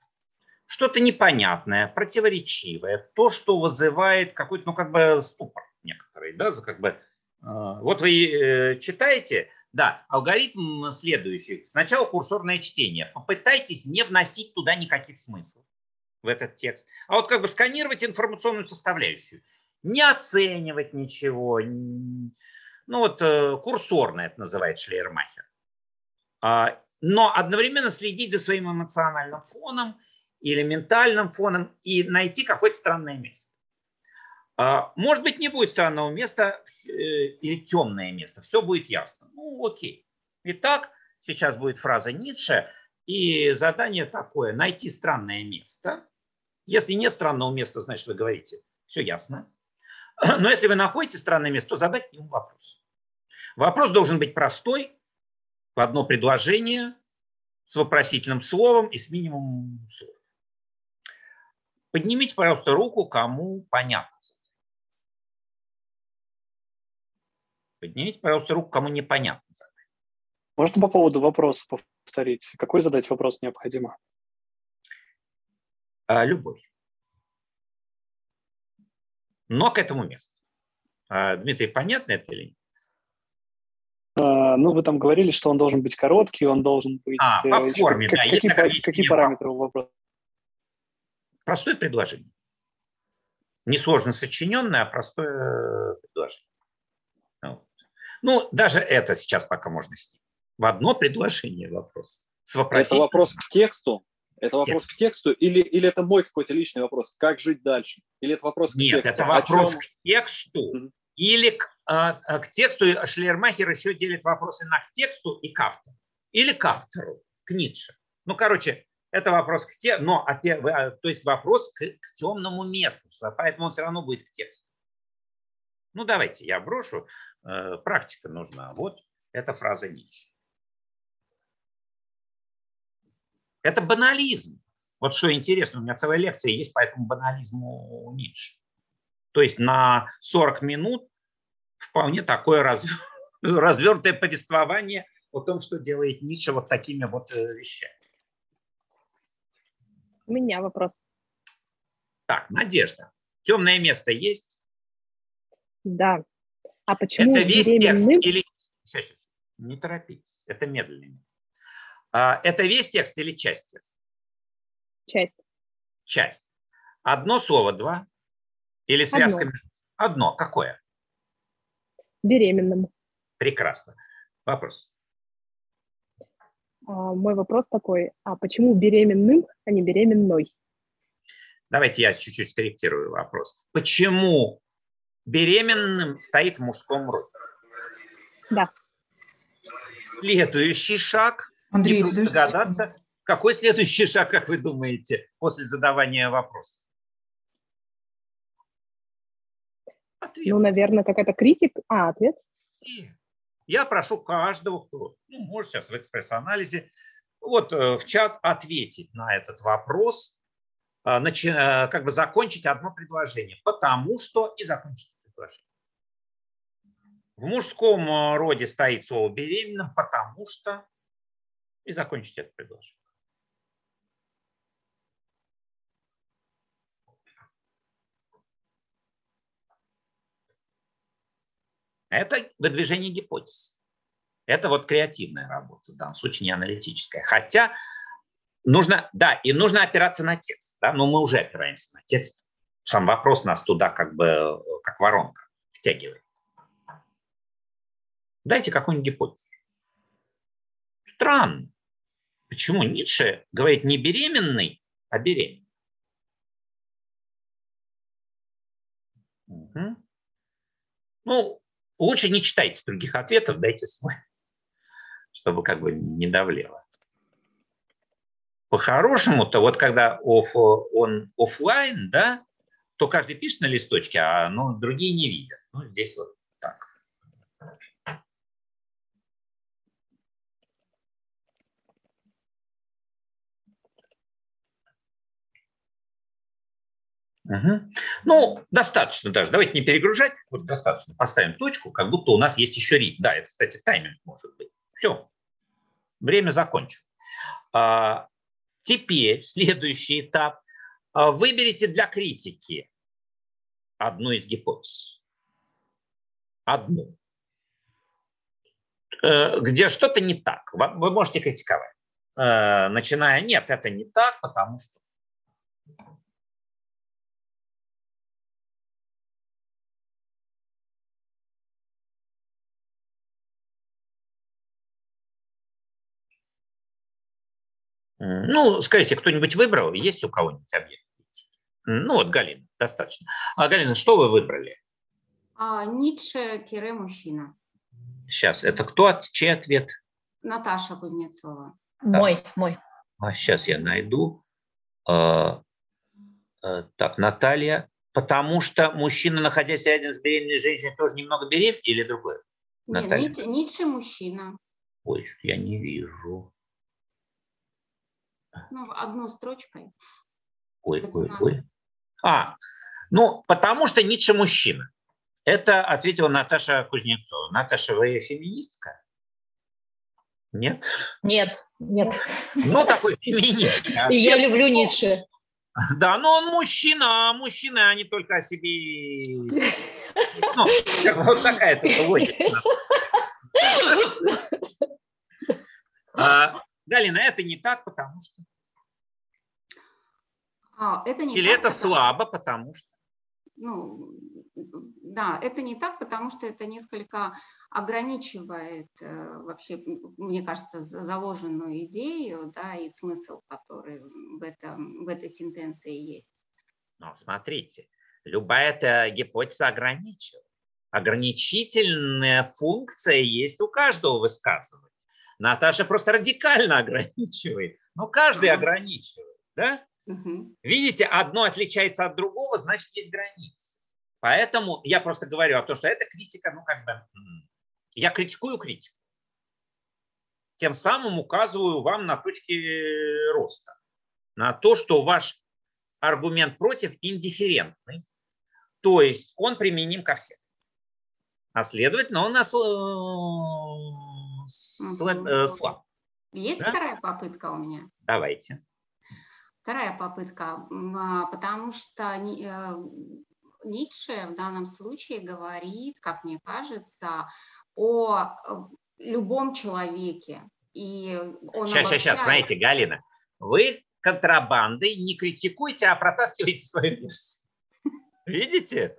Что-то непонятное, противоречивое, то, что вызывает какой-то, ну, как бы ступор некоторый, да, за как бы, э, вот вы э, читаете, да, алгоритм следующий. Сначала курсорное чтение. Попытайтесь не вносить туда никаких смыслов в этот текст. А вот как бы сканировать информационную составляющую. Не оценивать ничего. Ну вот э, курсорное это называет Шлейермахер. А, но одновременно следить за своим эмоциональным фоном – или ментальным фоном и найти какое-то странное место. А, может быть, не будет странного места э, или темное место, все будет ясно. Ну, окей. Итак, сейчас будет фраза Ницше, и задание такое – найти странное место. Если нет странного места, значит, вы говорите, все ясно. Но если вы находите странное место, то задать к нему вопрос. Вопрос должен быть простой, в одно предложение, с вопросительным словом и с минимумом слов. Поднимите, пожалуйста, руку, кому понятно. Поднимите, пожалуйста, руку, кому непонятно. Можно по поводу вопроса повторить? Какой задать вопрос необходимо? А, любой. Но к этому месту. А, Дмитрий, понятно это или нет? А, ну, вы там говорили, что он должен быть короткий, он должен быть... А, по э, форме, как, да. Какие, какие параметры у вопроса? Простое предложение. Несложно сочиненное, а простое предложение. Ну, ну, даже это сейчас пока можно снять. В одно предложение вопрос. С это вопрос к тексту? Это вопрос Текст. к тексту или, или это мой какой-то личный вопрос? Как жить дальше? Или это вопрос Нет, к тексту? это вопрос к тексту. Mm-hmm. Или к, а, к тексту. Шлермахер еще делит вопросы на к тексту и к автору. Или к автору, к Ницше. Ну, короче, это вопрос к тексту, но, а, то есть вопрос к, к темному месту, поэтому он все равно будет к тексту. Ну, давайте я брошу. Э, практика нужна. Вот эта фраза Ницше. Это банализм. Вот что интересно, у меня целая лекция есть по этому банализму Ницше. То есть на 40 минут вполне такое раз, развернутое повествование о том, что делает Ницше вот такими вот э, вещами. У меня вопрос. Так, Надежда, темное место есть? Да. А почему Это весь беременным... текст или... Сейчас, сейчас, не торопитесь, это медленно. А, это весь текст или часть текста? Часть. Часть. Одно слово, два? Или связка? Одно. Одно. Какое? Беременным. Прекрасно. Вопрос. А, мой вопрос такой, а почему беременным, а не беременной? Давайте я чуть-чуть скорректирую вопрос. Почему беременным стоит в мужском роде? Да. Следующий шаг. Андрей, не догадаться, какой следующий шаг, как вы думаете, после задавания вопроса? Ответ. Ну, наверное, какая-то критика. А, ответ? И я прошу каждого, кто ну, может сейчас в экспресс-анализе, вот э, в чат ответить на этот вопрос, э, начи, э, как бы закончить одно предложение. Потому что и закончить предложение. В мужском роде стоит слово беременным, потому что и закончить это предложение. Это выдвижение гипотез. Это вот креативная работа, в данном случае не аналитическая. Хотя нужно, да, и нужно опираться на текст. Да, но мы уже опираемся на текст. Сам вопрос нас туда как бы, как воронка втягивает. Дайте какую-нибудь гипотезу. Странно. Почему Ницше говорит не беременный, а беременный? Угу. Ну, лучше не читайте других ответов, дайте свой, чтобы как бы не давлело. По-хорошему-то, вот когда оф, он офлайн, да, то каждый пишет на листочке, а ну, другие не видят. Ну, здесь вот так. Угу. Ну, достаточно даже. Давайте не перегружать. Вот достаточно. Поставим точку, как будто у нас есть еще ритм. Да, это, кстати, тайминг может быть. Все. Время закончено. А, теперь следующий этап. А, выберите для критики одну из гипотез. Одну. Э, где что-то не так. Вы можете критиковать. Э, начиная, нет, это не так, потому что Ну, скажите, кто-нибудь выбрал? Есть у кого-нибудь объект? Ну вот, Галина, достаточно. А, Галина, что вы выбрали? А, Ницше-мужчина. Сейчас, это кто? Чей ответ? Наташа Кузнецова. Мой, мой. А, сейчас я найду. А, а, так, Наталья. Потому что мужчина, находясь рядом с беременной женщиной, тоже немного беременный или другое? Нет, Ницше мужчина. Ой, я не вижу. Ну, одной строчкой. Ой, ой, ой. А, ну, потому что Ницше мужчина. Это ответила Наташа Кузнецова. Наташа, вы феминистка? Нет? Нет, нет. Ну, такой феминист. И я люблю Ницше. Да, но он мужчина, а мужчины, они только о себе... Ну, вот такая-то логика. Галина, это не так, потому что... А, это не Или так, это потому... слабо, потому что... Ну, да, это не так, потому что это несколько ограничивает э, вообще, мне кажется, заложенную идею, да, и смысл, который в, этом, в этой сентенции есть. Но смотрите, любая эта гипотеза ограничивает. Ограничительная функция есть у каждого высказывания. Наташа просто радикально ограничивает. Но каждый ограничивает. Да? Угу. Видите, одно отличается от другого, значит, есть границы. Поэтому я просто говорю о том, что эта критика, ну как бы, я критикую критику. Тем самым указываю вам на точки роста, на то, что ваш аргумент против индифферентный, то есть он применим ко всем. А следовательно, он нас угу. Слаб. Есть да? вторая попытка у меня? Давайте. Вторая попытка, а, потому что э, Ницше в данном случае говорит, как мне кажется, о э, любом человеке. И он сейчас, обобщает... сейчас, знаете, Галина, вы контрабандой не критикуйте, а протаскивайте свою версию. Видите?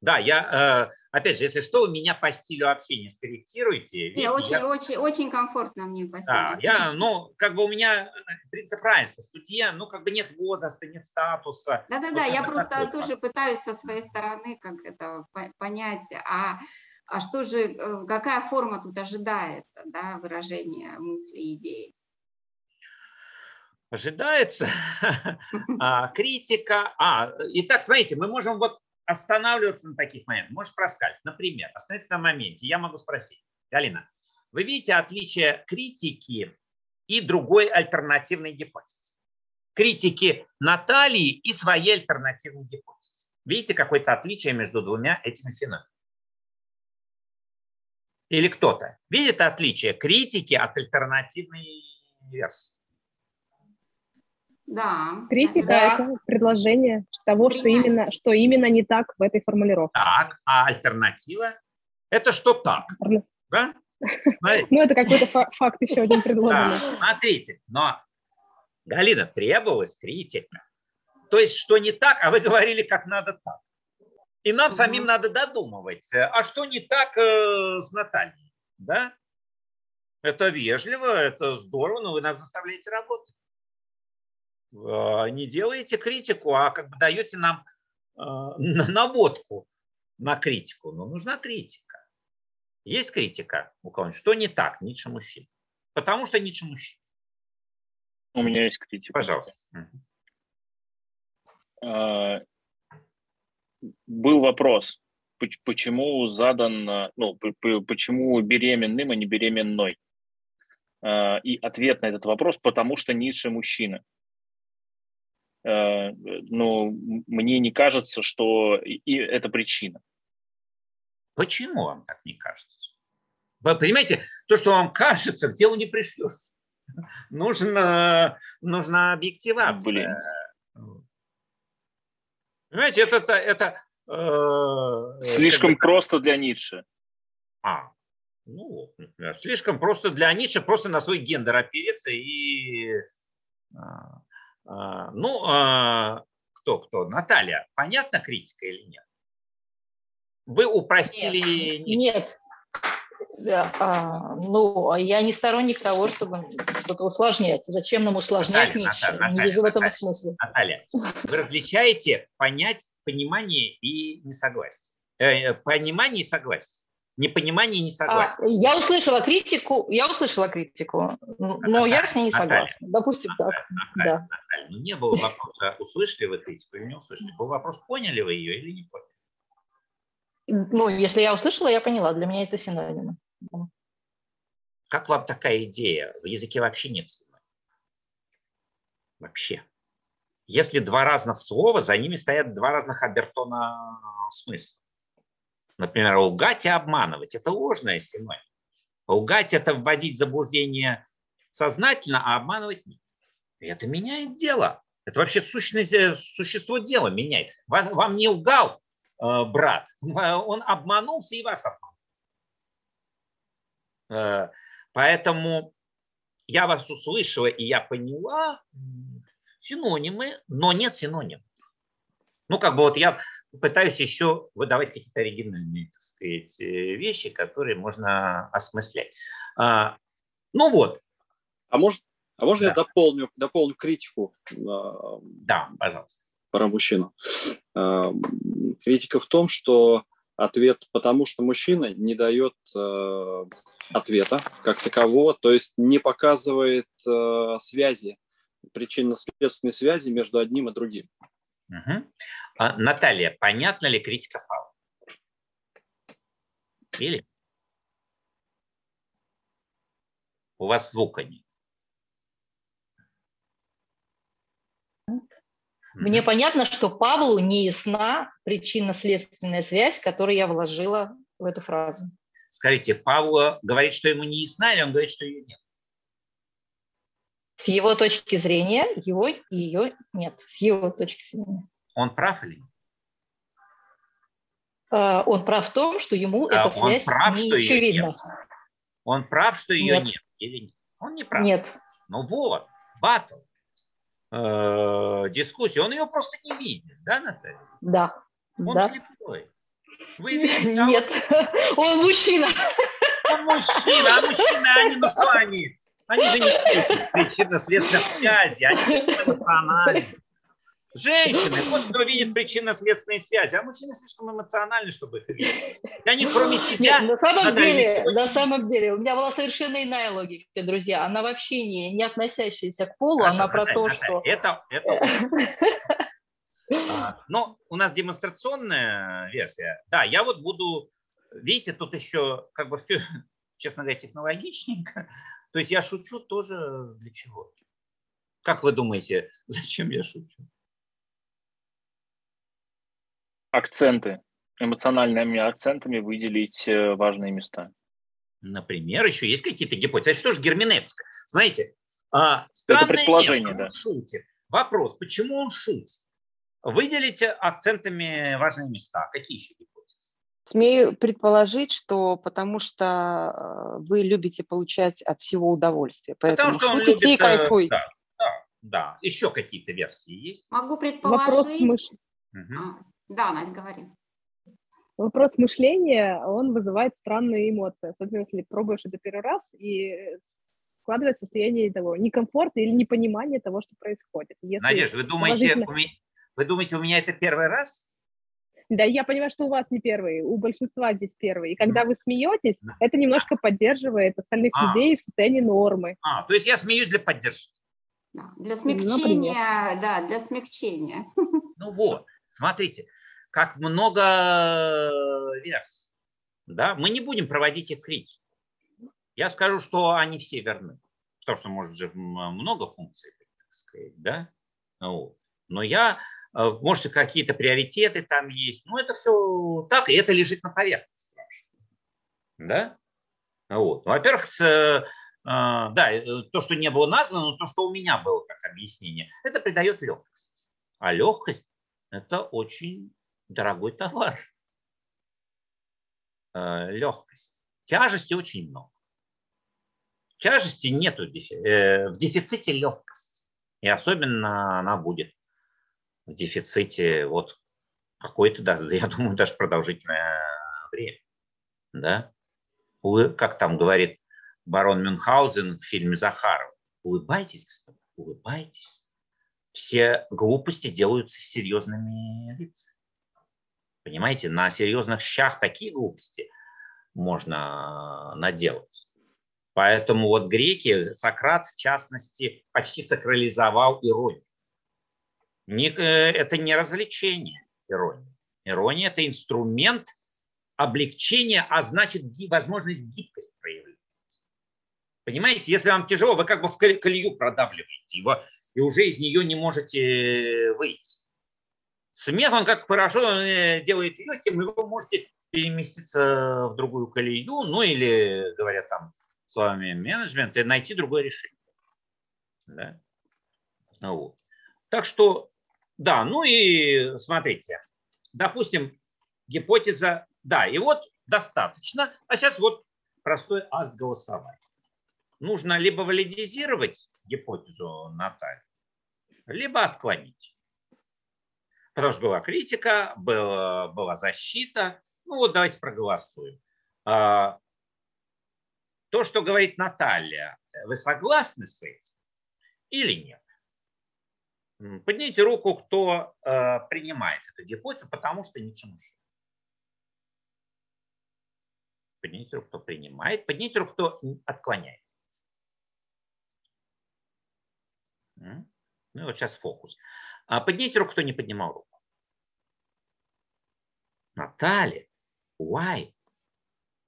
Да, я, э, опять же, если что, у меня по стилю общения скорректируйте. Я очень, я... очень, очень комфортно мне по Да, я, ну, как бы у меня э, принцип равенства, студия, ну, как бы нет возраста, нет статуса. Да-да-да, вот я просто такое. тоже пытаюсь со своей стороны как это понять, а, а что же, э, какая форма тут ожидается, да, выражения мысли идеи ожидается а, критика. А, итак, смотрите, мы можем вот останавливаться на таких моментах, может проскальзывать. Например, остановиться на моменте. Я могу спросить, Галина, вы видите отличие критики и другой альтернативной гипотезы? Критики Натальи и своей альтернативной гипотезы. Видите какое-то отличие между двумя этими феноменами? Или кто-то видит отличие критики от альтернативной версии? Да. Критика да. – это предложение того, что именно, что именно не так в этой формулировке. Так, а альтернатива – это что так, да? Ну, это какой-то факт еще один предложенный. Смотрите, но, Галина, требовалась критика. То есть, что не так, а вы говорили, как надо так. И нам самим надо додумывать, а что не так э, с Натальей, да? Это вежливо, это здорово, но вы нас заставляете работать. А, не делаете критику, а как бы даете нам а, наводку на критику. Но нужна критика. Есть критика у кого-нибудь? Что не так, Ницше мужчин? Потому что Ницше мужчин. У меня есть критика. Пожалуйста. А, был вопрос, почему задан, ну, почему беременным, а не беременной? И ответ на этот вопрос, потому что Ницше мужчина. Э, но мне не кажется, что и это причина. Почему вам так не кажется? Вы понимаете, то, что вам кажется, к делу не пришлешь. Нужно, нужна объективация. Блин. Понимаете, это, это, это э, слишком это... просто для Ницше. А, ну, слишком просто для Ницше, просто на свой гендер опереться и а, ну, а, кто, кто? Наталья, понятна критика или нет? Вы упростили... Нет, нет. Да, а, ну, я не сторонник того, чтобы что-то усложнять. Зачем нам усложнять Наталья, ничего? Наталья, не вижу Наталья, в этом смысла. Наталья, вы различаете понять, понимание и несогласие. Э, э понимание и согласие непонимание и несогласие. А, я услышала критику, я услышала критику, но Наталья, я с ней не согласна. Наталья, Допустим, Наталья, так. Наталья, да. Наталья, ну, не было вопроса, услышали вы критику или не услышали. Был вопрос, поняли вы ее или не поняли. Ну, если я услышала, я поняла. Для меня это синонимы. Как вам такая идея? В языке вообще нет синонимов. Вообще. Если два разных слова, за ними стоят два разных обертона смысла. Например, лгать и обманывать – это ложная синоним. Лгать – это вводить заблуждение сознательно, а обманывать нет. И это меняет дело. Это вообще сущность, э, существо дела меняет. Вам, вам не лгал э, брат, он обманулся и вас обманул. Э, поэтому я вас услышала и я поняла синонимы, но нет синонимов. Ну, как бы вот я пытаюсь еще выдавать какие-то оригинальные, так сказать, э, вещи, которые можно осмыслять. А, ну вот. А может, а можно да. я дополню, дополню критику? А, да, пожалуйста. Про мужчину. А, критика в том, что ответ, потому что мужчина не дает э, ответа как такового, то есть не показывает э, связи, причинно-следственной связи между одним и другим. Угу. А, Наталья, понятна ли критика Павла? Или? У вас звука нет. Мне понятно, что Павлу не ясна причинно-следственная связь, которую я вложила в эту фразу. Скажите, Павел говорит, что ему не ясна, или он говорит, что ее нет? С его точки зрения, его и ее нет. С его точки зрения. Он прав или нет? А, он прав в том, что ему а эта связь прав, не что очевидна. Нет. Он прав, что ее нет. нет или нет? Он не прав. Нет. Ну вот, батл э, дискуссию, он ее просто не видит, да, Наталья? Да. Он да. слепой. Вы видите, а Нет, он мужчина. Он мужчина, а мужчины, они, ну что они? Они же не причинно-следственной связи, они эмоциональны. Женщины, вот кто видит причинно-следственные связи, а мужчины слишком эмоциональны, чтобы их видеть. Для них, кроме себя... Нет, на самом деле, на самом деле, у меня была совершенно иная логика, друзья. Она вообще не, не относящаяся к полу, Хорошо, она про Наталья, то, Наталья, что... Это, это... но у нас демонстрационная версия. Да, я вот буду... Видите, тут еще как бы все, честно говоря, технологичненько. То есть я шучу тоже для чего? Как вы думаете, зачем я шучу? акценты, эмоциональными акцентами выделить э, важные места. Например, еще есть какие-то гипотезы. Это что же герменевтика? Смотрите, а, это предположение, да. шутит. Вопрос, почему он шутит? Выделите акцентами важные места. Какие еще гипотезы? Смею предположить, что потому что э, вы любите получать от всего удовольствие, поэтому потому шутите любит, и э, кайфуете. Да, да, да. Еще какие-то версии есть? Могу предположить. Вопрос мыш... угу. Да, Надь, говори. Вопрос мышления, он вызывает странные эмоции, особенно если пробуешь это первый раз, и складывается состояние того некомфорта или непонимания того, что происходит. Если Надежда, вы думаете, положительно... у меня, вы думаете, у меня это первый раз? Да, я понимаю, что у вас не первый, у большинства здесь первый. И когда вы смеетесь, это немножко поддерживает остальных а. людей в состоянии нормы. А, то есть я смеюсь для поддержки. Для смягчения, Например. да, для смягчения. Ну вот, смотрите, как много версий. Да? Мы не будем проводить их критику. Я скажу, что они все верны. Потому что может же много функций, так сказать, да? Вот. Но я, может, какие-то приоритеты там есть. Но это все так, и это лежит на поверхности. Да? Вот. Во-первых, с, э, да, то, что не было названо, но то, что у меня было как объяснение, это придает легкость. А легкость – это очень дорогой товар. Э, Легкость. Тяжести очень много. Тяжести нету э, в дефиците легкости. И особенно она будет в дефиците вот какое-то, да, я думаю, даже продолжительное время. Да? Как там говорит барон Мюнхгаузен в фильме Захаров, улыбайтесь, господа, улыбайтесь. Все глупости делаются с серьезными лицами. Понимаете, на серьезных щах такие глупости можно наделать. Поэтому вот греки, Сократ в частности, почти сакрализовал иронию. Э, это не развлечение ирония. Ирония – это инструмент облегчения, а значит возможность гибкость проявлять. Понимаете, если вам тяжело, вы как бы в колею продавливаете его, и уже из нее не можете выйти. Смех, он как хорошо э, делает легким, и вы можете переместиться в другую колею, ну или, говоря там словами менеджмента, найти другое решение. Да? Вот. Так что, да, ну и смотрите, допустим, гипотеза, да, и вот достаточно, а сейчас вот простой акт голосования. Нужно либо валидизировать гипотезу Натальи, либо отклонить. Потому что была критика, была, была защита. Ну вот давайте проголосуем. А, то, что говорит Наталья, вы согласны с этим или нет? Поднимите руку, кто э, принимает эту гипотезу, потому что ничему Поднимите руку, кто принимает. Поднимите руку, кто отклоняет. Ну вот сейчас фокус. А поднимите руку, кто не поднимал руку. Наталья, why?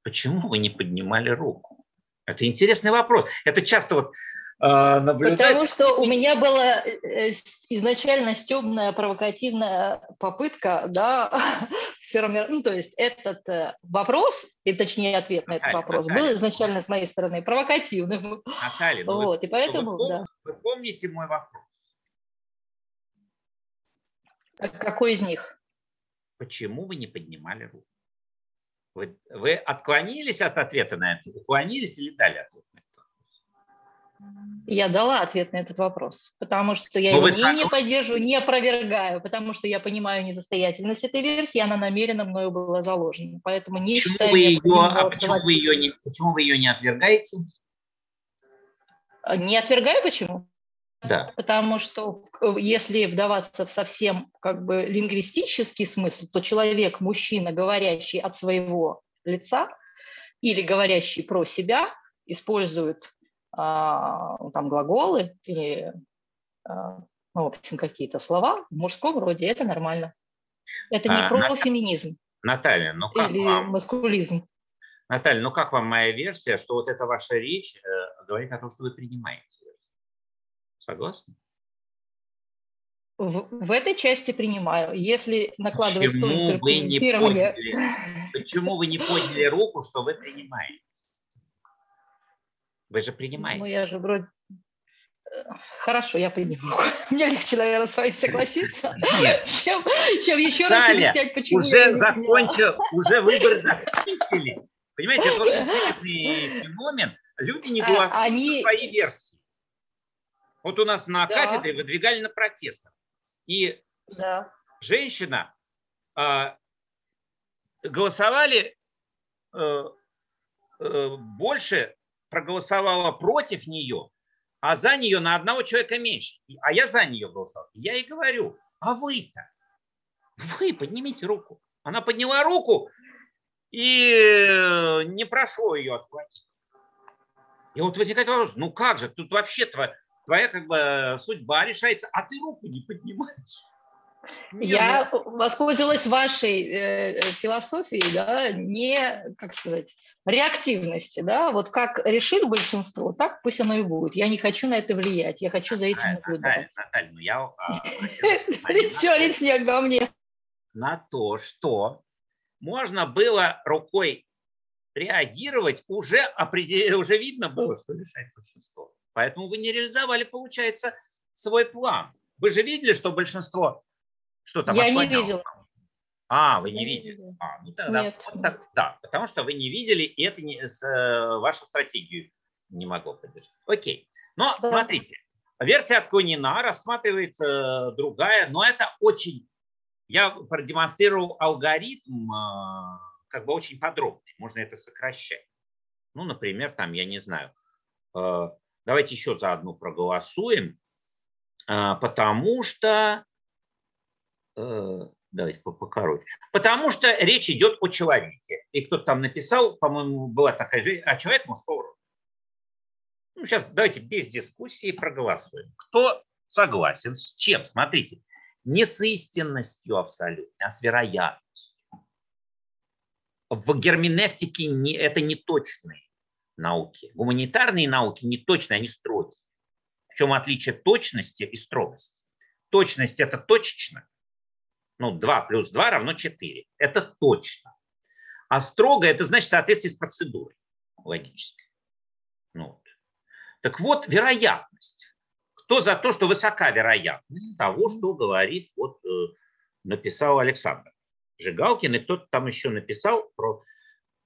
Почему вы не поднимали руку? Это интересный вопрос. Это часто вот наблюдать. Потому что у меня была э, изначально стебная провокативная попытка, да, ну, то есть этот э, вопрос, и точнее ответ на этот Наталья, вопрос, Наталья. был изначально с моей стороны провокативным. Наталья, ну вот, вы, и поэтому, вы, да. Вы помните мой вопрос? Какой из них? Почему вы не поднимали руку? Вы, вы отклонились от ответа на это? Уклонились или дали ответ на я дала ответ на этот вопрос, потому что я Но ну, его ни не поддерживаю, не опровергаю, потому что я понимаю незастоятельность этой версии, она намеренно мною была заложена. Поэтому не почему считаю... Вы ее, а почему вы, ее не, почему вы ее не отвергаете? Не отвергаю почему? Да. Потому что если вдаваться в совсем как бы лингвистический смысл, то человек, мужчина, говорящий от своего лица или говорящий про себя, использует там глаголы или, а, ну, в общем, какие-то слова в мужском роде, это нормально. Это не а, про Ната... феминизм. Наталья, ну как Или вам... маскулизм. Наталья, ну как вам моя версия, что вот эта ваша речь э, говорит о том, что вы принимаете? Согласны? В, в этой части принимаю. Если накладывать почему вы не подняли, Почему вы не подняли руку, что вы принимаете? Вы же принимаете. Ну, я же вроде... Э, хорошо, я подниму. Мне легче, наверное, с вами согласиться, Нет. чем, чем еще Далее, раз объяснять, почему уже я закончил, уже выборы закончили. Понимаете, это очень интересный феномен. Люди не а, голосуют они... свои версии. Вот у нас на да. кафедре выдвигали на профессора. И да. женщина а, голосовали а, а, больше проголосовала против нее, а за нее на одного человека меньше. А я за нее голосовал. Я ей говорю, а вы-то? Вы поднимите руку. Она подняла руку и э, не прошло ее отклонить. И вот возникает вопрос, ну как же, тут вообще твоя, твоя как бы судьба решается, а ты руку не поднимаешь. Я ну... воспользовалась вашей э, философией, да, не, как сказать, реактивности, да, вот как решит большинство, так пусть оно и будет. Я не хочу на это влиять, я хочу за этим наблюдать. Наталья, ну я... А, Все, речь не обо мне. На то, что можно было рукой реагировать, уже, определ... уже видно было, что решает большинство. Поэтому вы не реализовали, получается, свой план. Вы же видели, что большинство что там Я не видела. А, вы не видели? А, ну тогда Нет. вот так, да, потому что вы не видели, и это не, с, э, вашу стратегию не могло поддержать. Окей. Но да. смотрите, версия отклонена, рассматривается э, другая, но это очень... Я продемонстрировал алгоритм э, как бы очень подробный, можно это сокращать. Ну, например, там, я не знаю, давайте еще за одну проголосуем, потому что давайте покороче. Потому что речь идет о человеке. И кто-то там написал, по-моему, была такая же, а человек мужского рода. Ну, сейчас давайте без дискуссии проголосуем. Кто согласен с чем? Смотрите, не с истинностью абсолютно, а с вероятностью. В герменевтике не, это не точные науки. Гуманитарные науки не точные, они строгие. В чем отличие точности и строгости? Точность – это точечно, ну, 2 плюс 2 равно 4. Это точно. А строго это значит в соответствии с процедурой логической. Ну, вот. Так вот, вероятность. Кто за то, что высока вероятность того, что говорит, вот э, написал Александр Жигалкин, и кто-то там еще написал про...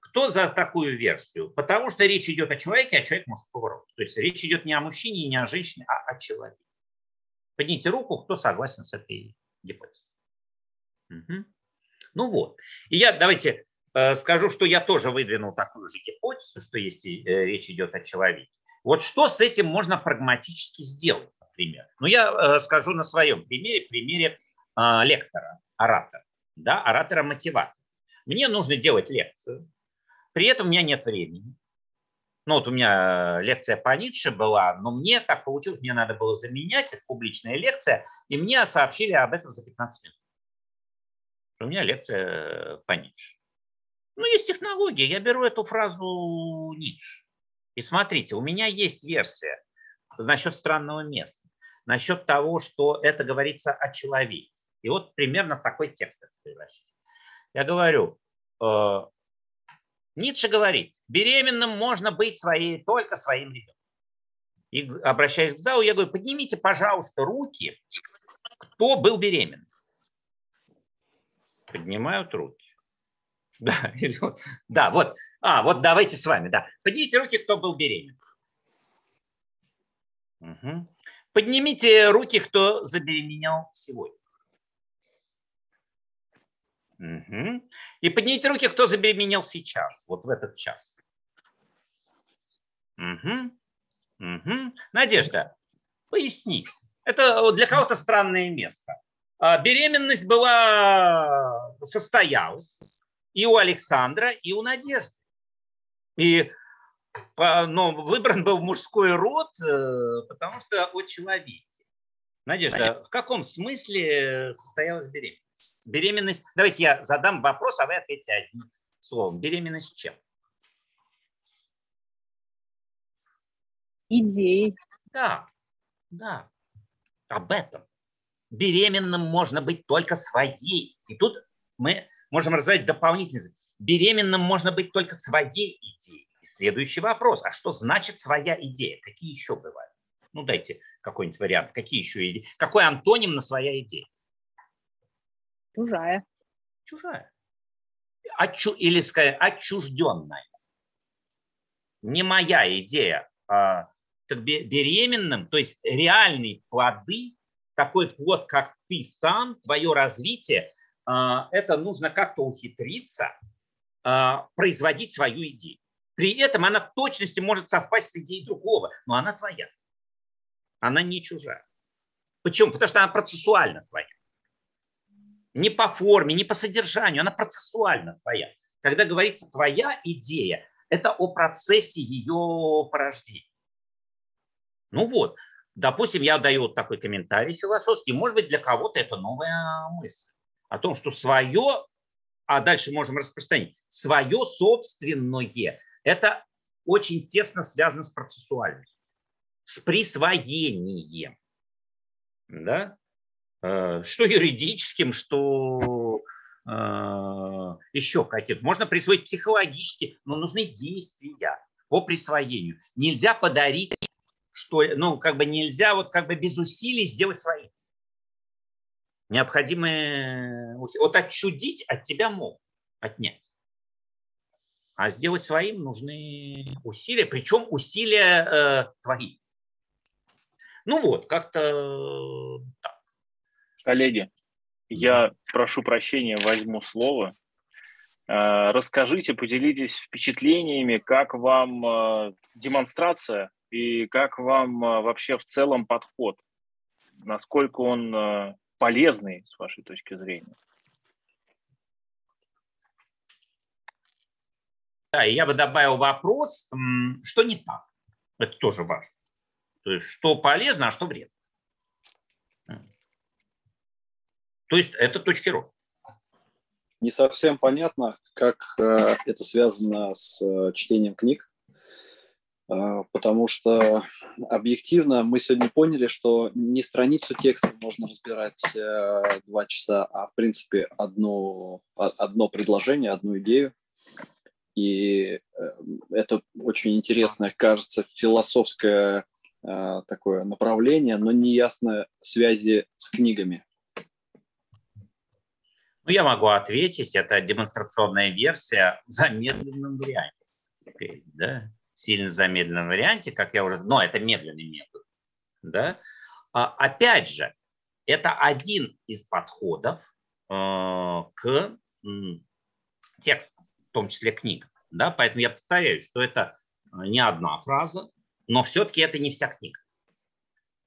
Кто за такую версию? Потому что речь идет о человеке, а человек мужского рода. То есть речь идет не о мужчине не о женщине, а о человеке. Поднимите руку, кто согласен с этой гипотезой. Угу. Ну вот. И я, давайте э, скажу, что я тоже выдвинул такую же гипотезу, что если э, речь идет о человеке. Вот что с этим можно прагматически сделать, например? Ну, я э, скажу на своем примере, примере э, лектора, оратора, да, оратора-мотиватора. Мне нужно делать лекцию, при этом у меня нет времени. Ну вот у меня лекция по Ницше была, но мне так получилось, мне надо было заменять, это публичная лекция, и мне сообщили об этом за 15 минут. У меня лекция по Ницше. Ну, есть технология, я беру эту фразу Ницше. И смотрите, у меня есть версия насчет странного места, насчет того, что это говорится о человеке. И вот примерно такой текст это превращает. Я говорю, э, Ницше говорит, беременным можно быть своей, только своим ребенком. И обращаясь к залу, я говорю, поднимите, пожалуйста, руки, кто был беременен. Поднимают руки. Да, или вот, да, вот. А, вот давайте с вами, да. Поднимите руки, кто был беременен. Угу. Поднимите руки, кто забеременел сегодня. Угу. И поднимите руки, кто забеременел сейчас, вот в этот час. Угу. Угу. Надежда, поясни. Это для кого-то странное место. А, беременность была, состоялась и у Александра, и у Надежды. И но выбран был мужской род, э, потому что о человеке. Надежда, в каком смысле состоялась беременность? Беременность. Давайте я задам вопрос, а вы ответите одним словом. Беременность чем? Идеей. Да, да. Об этом. Беременным можно быть только своей. И тут мы можем развивать дополнительно. Беременным можно быть только своей идеей. И следующий вопрос. А что значит своя идея? Какие еще бывают? Ну, дайте какой-нибудь вариант. Какие еще идеи? Какой антоним на своя идея? Чужая. Чужая. Отчу, или, сказать, отчужденная. Не моя идея. А, так беременным, то есть реальные плоды, такой плод, как ты сам, твое развитие, а, это нужно как-то ухитриться а, производить свою идею. При этом она в точности может совпасть с идеей другого, но она твоя. Она не чужая. Почему? Потому что она процессуально твоя не по форме, не по содержанию, она процессуально твоя. Когда говорится твоя идея, это о процессе ее порождения. Ну вот, допустим, я даю вот такой комментарий философский, может быть, для кого-то это новая мысль о том, что свое, а дальше можем распространить, свое собственное, это очень тесно связано с процессуальностью, с присвоением. Да? Э, что юридическим, что э, еще каким. Можно присвоить психологически, но нужны действия по присвоению. Нельзя подарить, что, ну, как бы нельзя вот как бы без усилий сделать свои. Необходимые Вот отчудить от тебя могут, отнять. А сделать своим нужны усилия, причем усилия э, твои. Ну вот, как-то так. Коллеги, я прошу прощения, возьму слово. Э, расскажите, поделитесь впечатлениями, как вам э, демонстрация и как вам э, вообще в целом подход, насколько он полезный с вашей точки зрения. Да, я бы добавил вопрос, что не так. Это тоже важно. То есть, что полезно, а что вредно. То есть это точки роста. Не совсем понятно, как э, это связано с э, чтением книг, э, потому что объективно мы сегодня поняли, что не страницу текста можно разбирать э, два часа, а в принципе одно, одно предложение, одну идею. И э, это очень интересное, кажется, философское э, такое направление, но неясно связи с книгами. Ну, я могу ответить, это демонстрационная версия в замедленном варианте. Да? Сильно замедленном варианте, как я уже... Но это медленный метод. Да? А, опять же, это один из подходов к текстам, в том числе книгам. Да? Поэтому я повторяю, что это не одна фраза, но все-таки это не вся книга.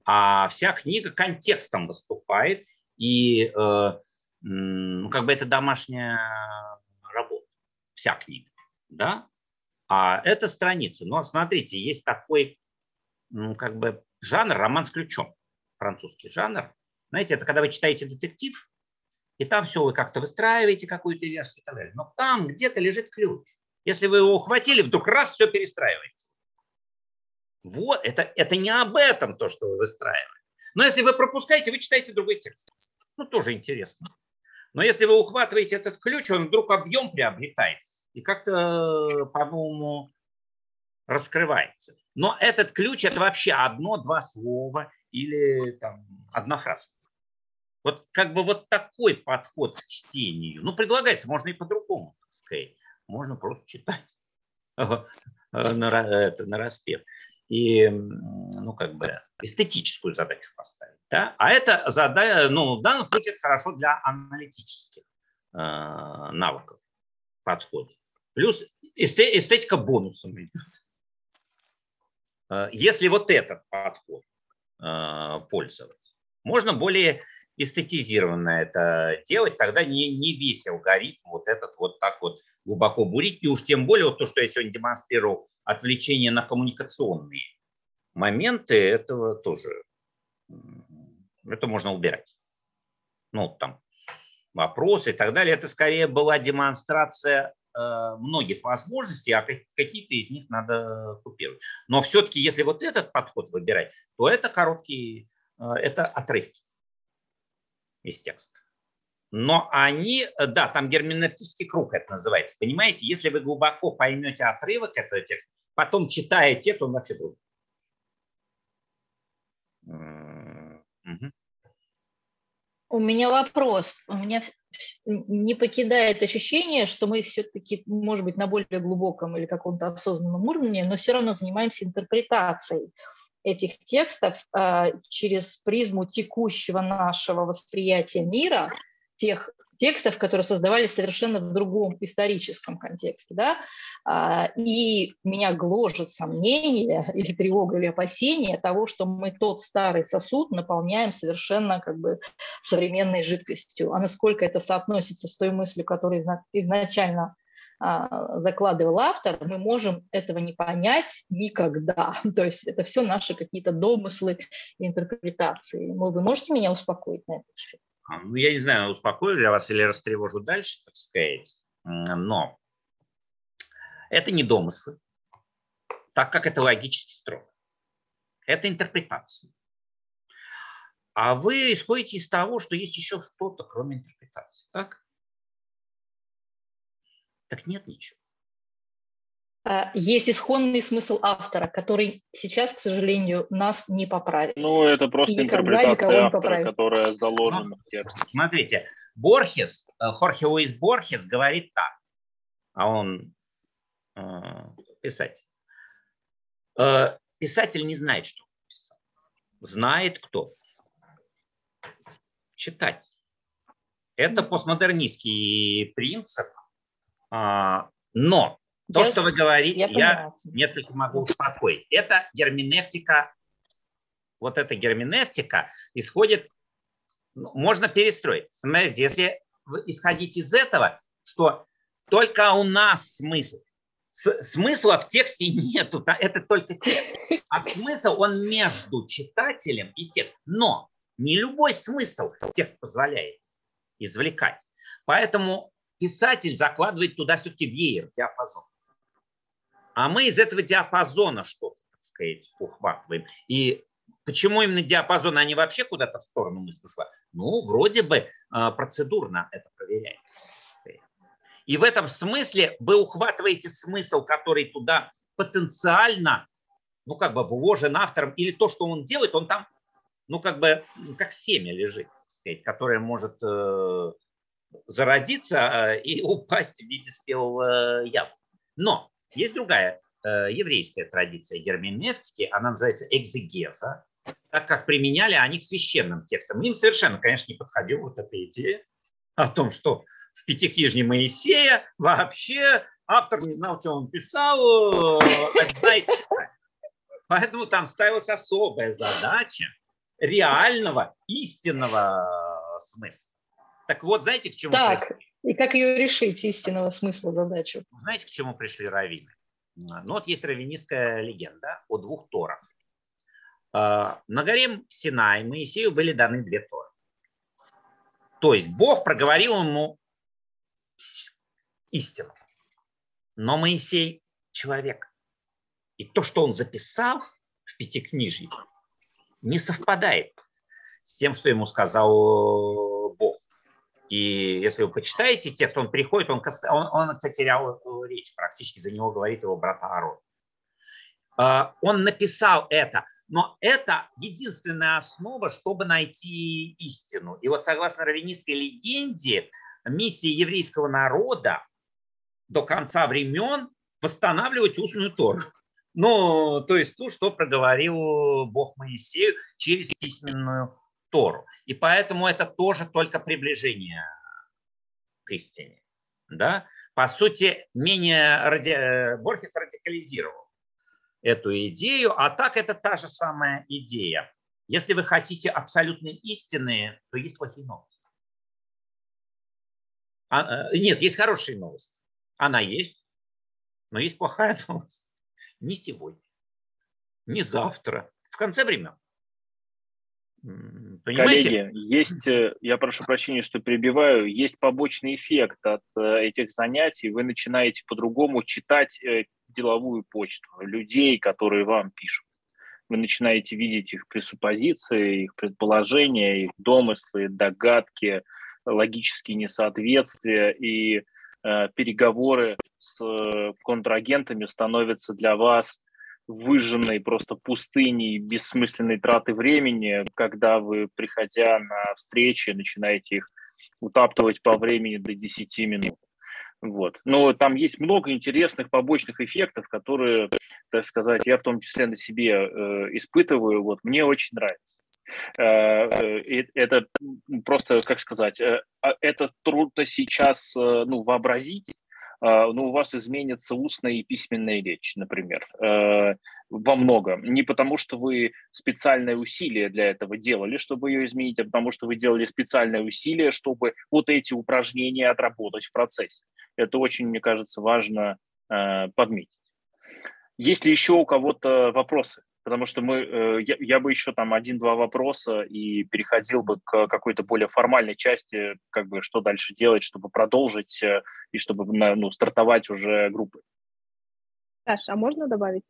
А вся книга контекстом выступает, и э, ну, как бы это домашняя работа, вся книга. Да? А это страница. Но смотрите, есть такой как бы жанр, роман с ключом, французский жанр. Знаете, это когда вы читаете детектив, и там все вы как-то выстраиваете какую-то версию и так далее. Но там где-то лежит ключ. Если вы его ухватили, вдруг раз все перестраиваете. Вот, это, это не об этом то, что вы выстраиваете. Но если вы пропускаете, вы читаете другой текст. Ну, тоже интересно. Но если вы ухватываете этот ключ, он вдруг объем приобретает и как-то, по-моему, раскрывается. Но этот ключ – это вообще одно-два слова или там, одна фраза. Вот как бы вот такой подход к чтению. Ну, предлагается, можно и по-другому, так сказать. Можно просто читать на, это, на распев. И, ну, как бы эстетическую задачу поставить. Да? А это задача, ну, в данном случае это хорошо для аналитических э, навыков подхода. Плюс эстетика бонусом идет. Э, если вот этот подход э, пользоваться, можно более эстетизированно это делать, тогда не, не весь алгоритм вот этот вот так вот глубоко бурить, и уж тем более вот то, что я сегодня демонстрировал, отвлечение на коммуникационные моменты, этого тоже, это можно убирать. Ну, там, вопросы и так далее, это скорее была демонстрация многих возможностей, а какие-то из них надо купировать. Но все-таки, если вот этот подход выбирать, то это короткие, э, это отрывки из текста. Но они, э, да, там герменевтический круг это называется. Понимаете, если вы глубоко поймете отрывок этого текста, потом читая текст, он вообще другой. Угу. У меня вопрос. У меня не покидает ощущение, что мы все-таки, может быть, на более глубоком или каком-то осознанном уровне, но все равно занимаемся интерпретацией этих текстов э, через призму текущего нашего восприятия мира, тех текстов, которые создавались совершенно в другом историческом контексте. Да? А, и меня гложет сомнение или тревога, или опасение того, что мы тот старый сосуд наполняем совершенно как бы современной жидкостью. А насколько это соотносится с той мыслью, которую изначально а, закладывал автор, мы можем этого не понять никогда. То есть это все наши какие-то домыслы и интерпретации. Вы можете меня успокоить на это? А, ну, я не знаю, успокою для вас или растревожу дальше, так сказать, но это не домыслы, так как это логически строго. Это интерпретация. А вы исходите из того, что есть еще что-то, кроме интерпретации. Так? Так нет ничего. А, есть исходный смысл автора, который сейчас, к сожалению, нас не поправит. Ну, это просто и интерпретация автора, которая заложена ну, в тексте. Смотрите, Борхес, э, Хорхе Луис Борхес говорит так, а он э, писатель. Э, писатель не знает, что он писал. Знает кто? Читать. Это постмодернистский принцип, а, но то, что вы говорите, я, я несколько могу успокоить. Это герменевтика, вот эта герменевтика исходит, ну, можно перестроить. Смотрите, если исходить из этого, что только у нас смысл, с, смысла в тексте нету, это только текст. А смысл, он между читателем и текстом. Но не любой смысл текст позволяет извлекать. Поэтому писатель закладывает туда все-таки веер, диапазон. А мы из этого диапазона что-то, так сказать, ухватываем. И почему именно диапазон, а не вообще куда-то в сторону мысль ушла? Ну, вроде бы а, процедурно это проверяется. И в этом смысле вы ухватываете смысл, который туда потенциально, ну, как бы вложен автором, или то, что он делает, он там, ну, как бы, как семя лежит, так сказать, которое может э, зародиться э, и упасть в виде спелого яблока. Но есть другая э, еврейская традиция герменевтики, она называется экзегеза, так как применяли они к священным текстам. Им совершенно, конечно, не подходила вот эта идея о том, что в Пятикнижье Моисея вообще автор не знал, что он писал, читать. Поэтому там ставилась особая задача реального, истинного смысла. Так вот, знаете, к чему... Так, пришли? И как ее решить, истинного смысла задачу? Знаете, к чему пришли раввины? Ну вот есть раввинистская легенда о двух торах. А, на горе Синай Моисею были даны две торы. То есть Бог проговорил ему истину. Но Моисей человек. И то, что он записал в Пятикнижье, не совпадает с тем, что ему сказал. И если вы почитаете текст, он приходит, он, он, он потерял речь, практически за него говорит его брат Аарон. А, он написал это, но это единственная основа, чтобы найти истину. И вот согласно раввинистской легенде, миссия еврейского народа до конца времен восстанавливать устную Тору. Ну, то есть ту, что проговорил Бог Моисею через письменную Тору. И поэтому это тоже только приближение к истине. Да? По сути, менее ради... Э, Борхес радикализировал эту идею, а так это та же самая идея. Если вы хотите абсолютной истины, то есть плохие новости. А, э, нет, есть хорошая новость. Она есть, но есть плохая новость. Не сегодня, не завтра, в конце времен. Понимаете? Коллеги, есть, э, я прошу прощения, что перебиваю, есть побочный эффект от э, этих занятий. Вы начинаете по-другому читать э, деловую почту людей, которые вам пишут. Вы начинаете видеть их пресуппозиции, их предположения, их домыслы, догадки, логические несоответствия и э, переговоры с контрагентами становятся для вас выжженной просто пустыней, бессмысленной траты времени, когда вы, приходя на встречи, начинаете их утаптывать по времени до 10 минут. Вот. Но там есть много интересных побочных эффектов, которые, так сказать, я в том числе на себе э, испытываю. Вот мне очень нравится. Э, э, это просто, как сказать, э, а, это трудно сейчас ну, вообразить, ну, у вас изменится устная и письменная речь, например, э, во многом. Не потому, что вы специальное усилие для этого делали, чтобы ее изменить, а потому что вы делали специальное усилие, чтобы вот эти упражнения отработать в процессе. Это очень, мне кажется, важно э, подметить. Есть ли еще у кого-то вопросы? Потому что мы, э, я, я бы еще там один-два вопроса и переходил бы к какой-то более формальной части, как бы что дальше делать, чтобы продолжить э, и чтобы ну, стартовать уже группы. Саш, а можно добавить?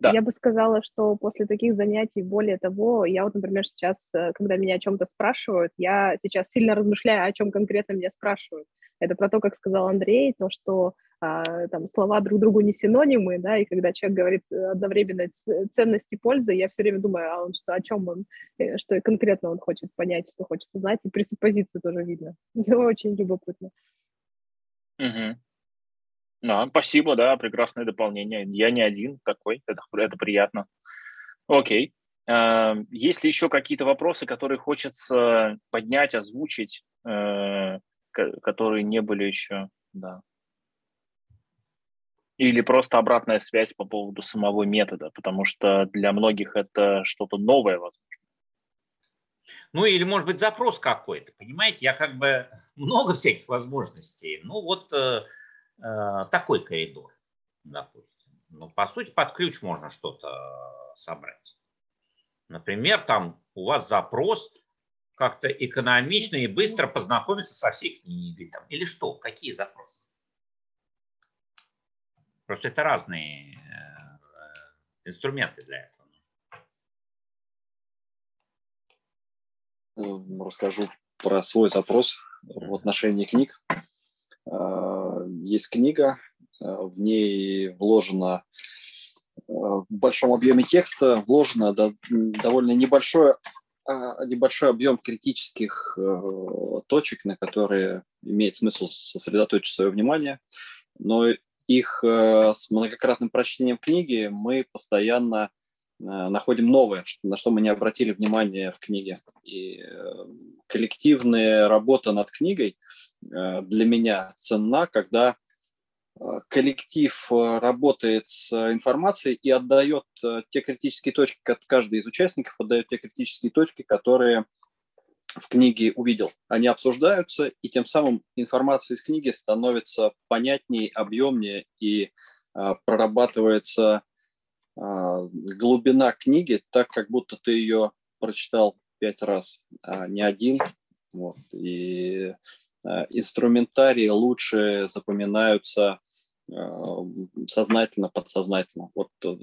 Да. Я бы сказала, что после таких занятий, более того, я вот, например, сейчас, э, когда меня о чем-то спрашивают, я сейчас сильно размышляю, о чем конкретно меня спрашивают. Это про то, как сказал Андрей, то, что а, там слова друг другу не синонимы, да, и когда человек говорит одновременно ценности пользы, я все время думаю, а он что, о чем он, э, что конкретно он хочет понять, что хочет узнать, и пресуппозиции тоже видно. Очень любопытно. Угу. Да, спасибо, да, прекрасное дополнение. Я не один такой, это, это приятно. Окей. А, есть ли еще какие-то вопросы, которые хочется поднять, озвучить, э, которые не были еще, да или просто обратная связь по поводу самого метода, потому что для многих это что-то новое, возможно. Ну или, может быть, запрос какой-то, понимаете? Я как бы много всяких возможностей. Ну вот э, э, такой коридор, допустим. Ну, по сути, под ключ можно что-то собрать. Например, там у вас запрос как-то экономично и быстро познакомиться со всей книгой. Там, или что? Какие запросы? Просто это разные э, инструменты для этого. Расскажу про свой запрос в отношении книг. А, есть книга, в ней вложено в большом объеме текста вложено довольно небольшой, небольшой объем критических э, точек, на которые имеет смысл сосредоточить свое внимание, но их э, с многократным прочтением книги мы постоянно находим новое, на что мы не обратили внимания в книге. И коллективная работа над книгой для меня ценна, когда коллектив работает с информацией и отдает те критические точки, каждый из участников отдает те критические точки, которые в книге увидел. Они обсуждаются, и тем самым информация из книги становится понятнее, объемнее, и а, прорабатывается а, глубина книги так, как будто ты ее прочитал пять раз, а не один. Вот. И а, инструментарии лучше запоминаются а, сознательно, подсознательно. Вот э,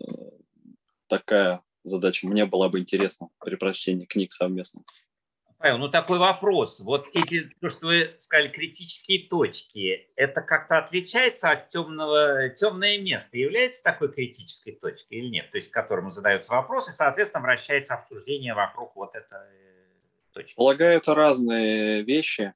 такая задача. Мне была бы интересна при прочтении книг совместно. Павел, ну такой вопрос. Вот эти, то, что вы сказали, критические точки, это как-то отличается от темного, темное место, является такой критической точкой или нет? То есть к которому задаются вопросы, соответственно, вращается обсуждение вокруг вот этой точки. Полагаю, это разные вещи.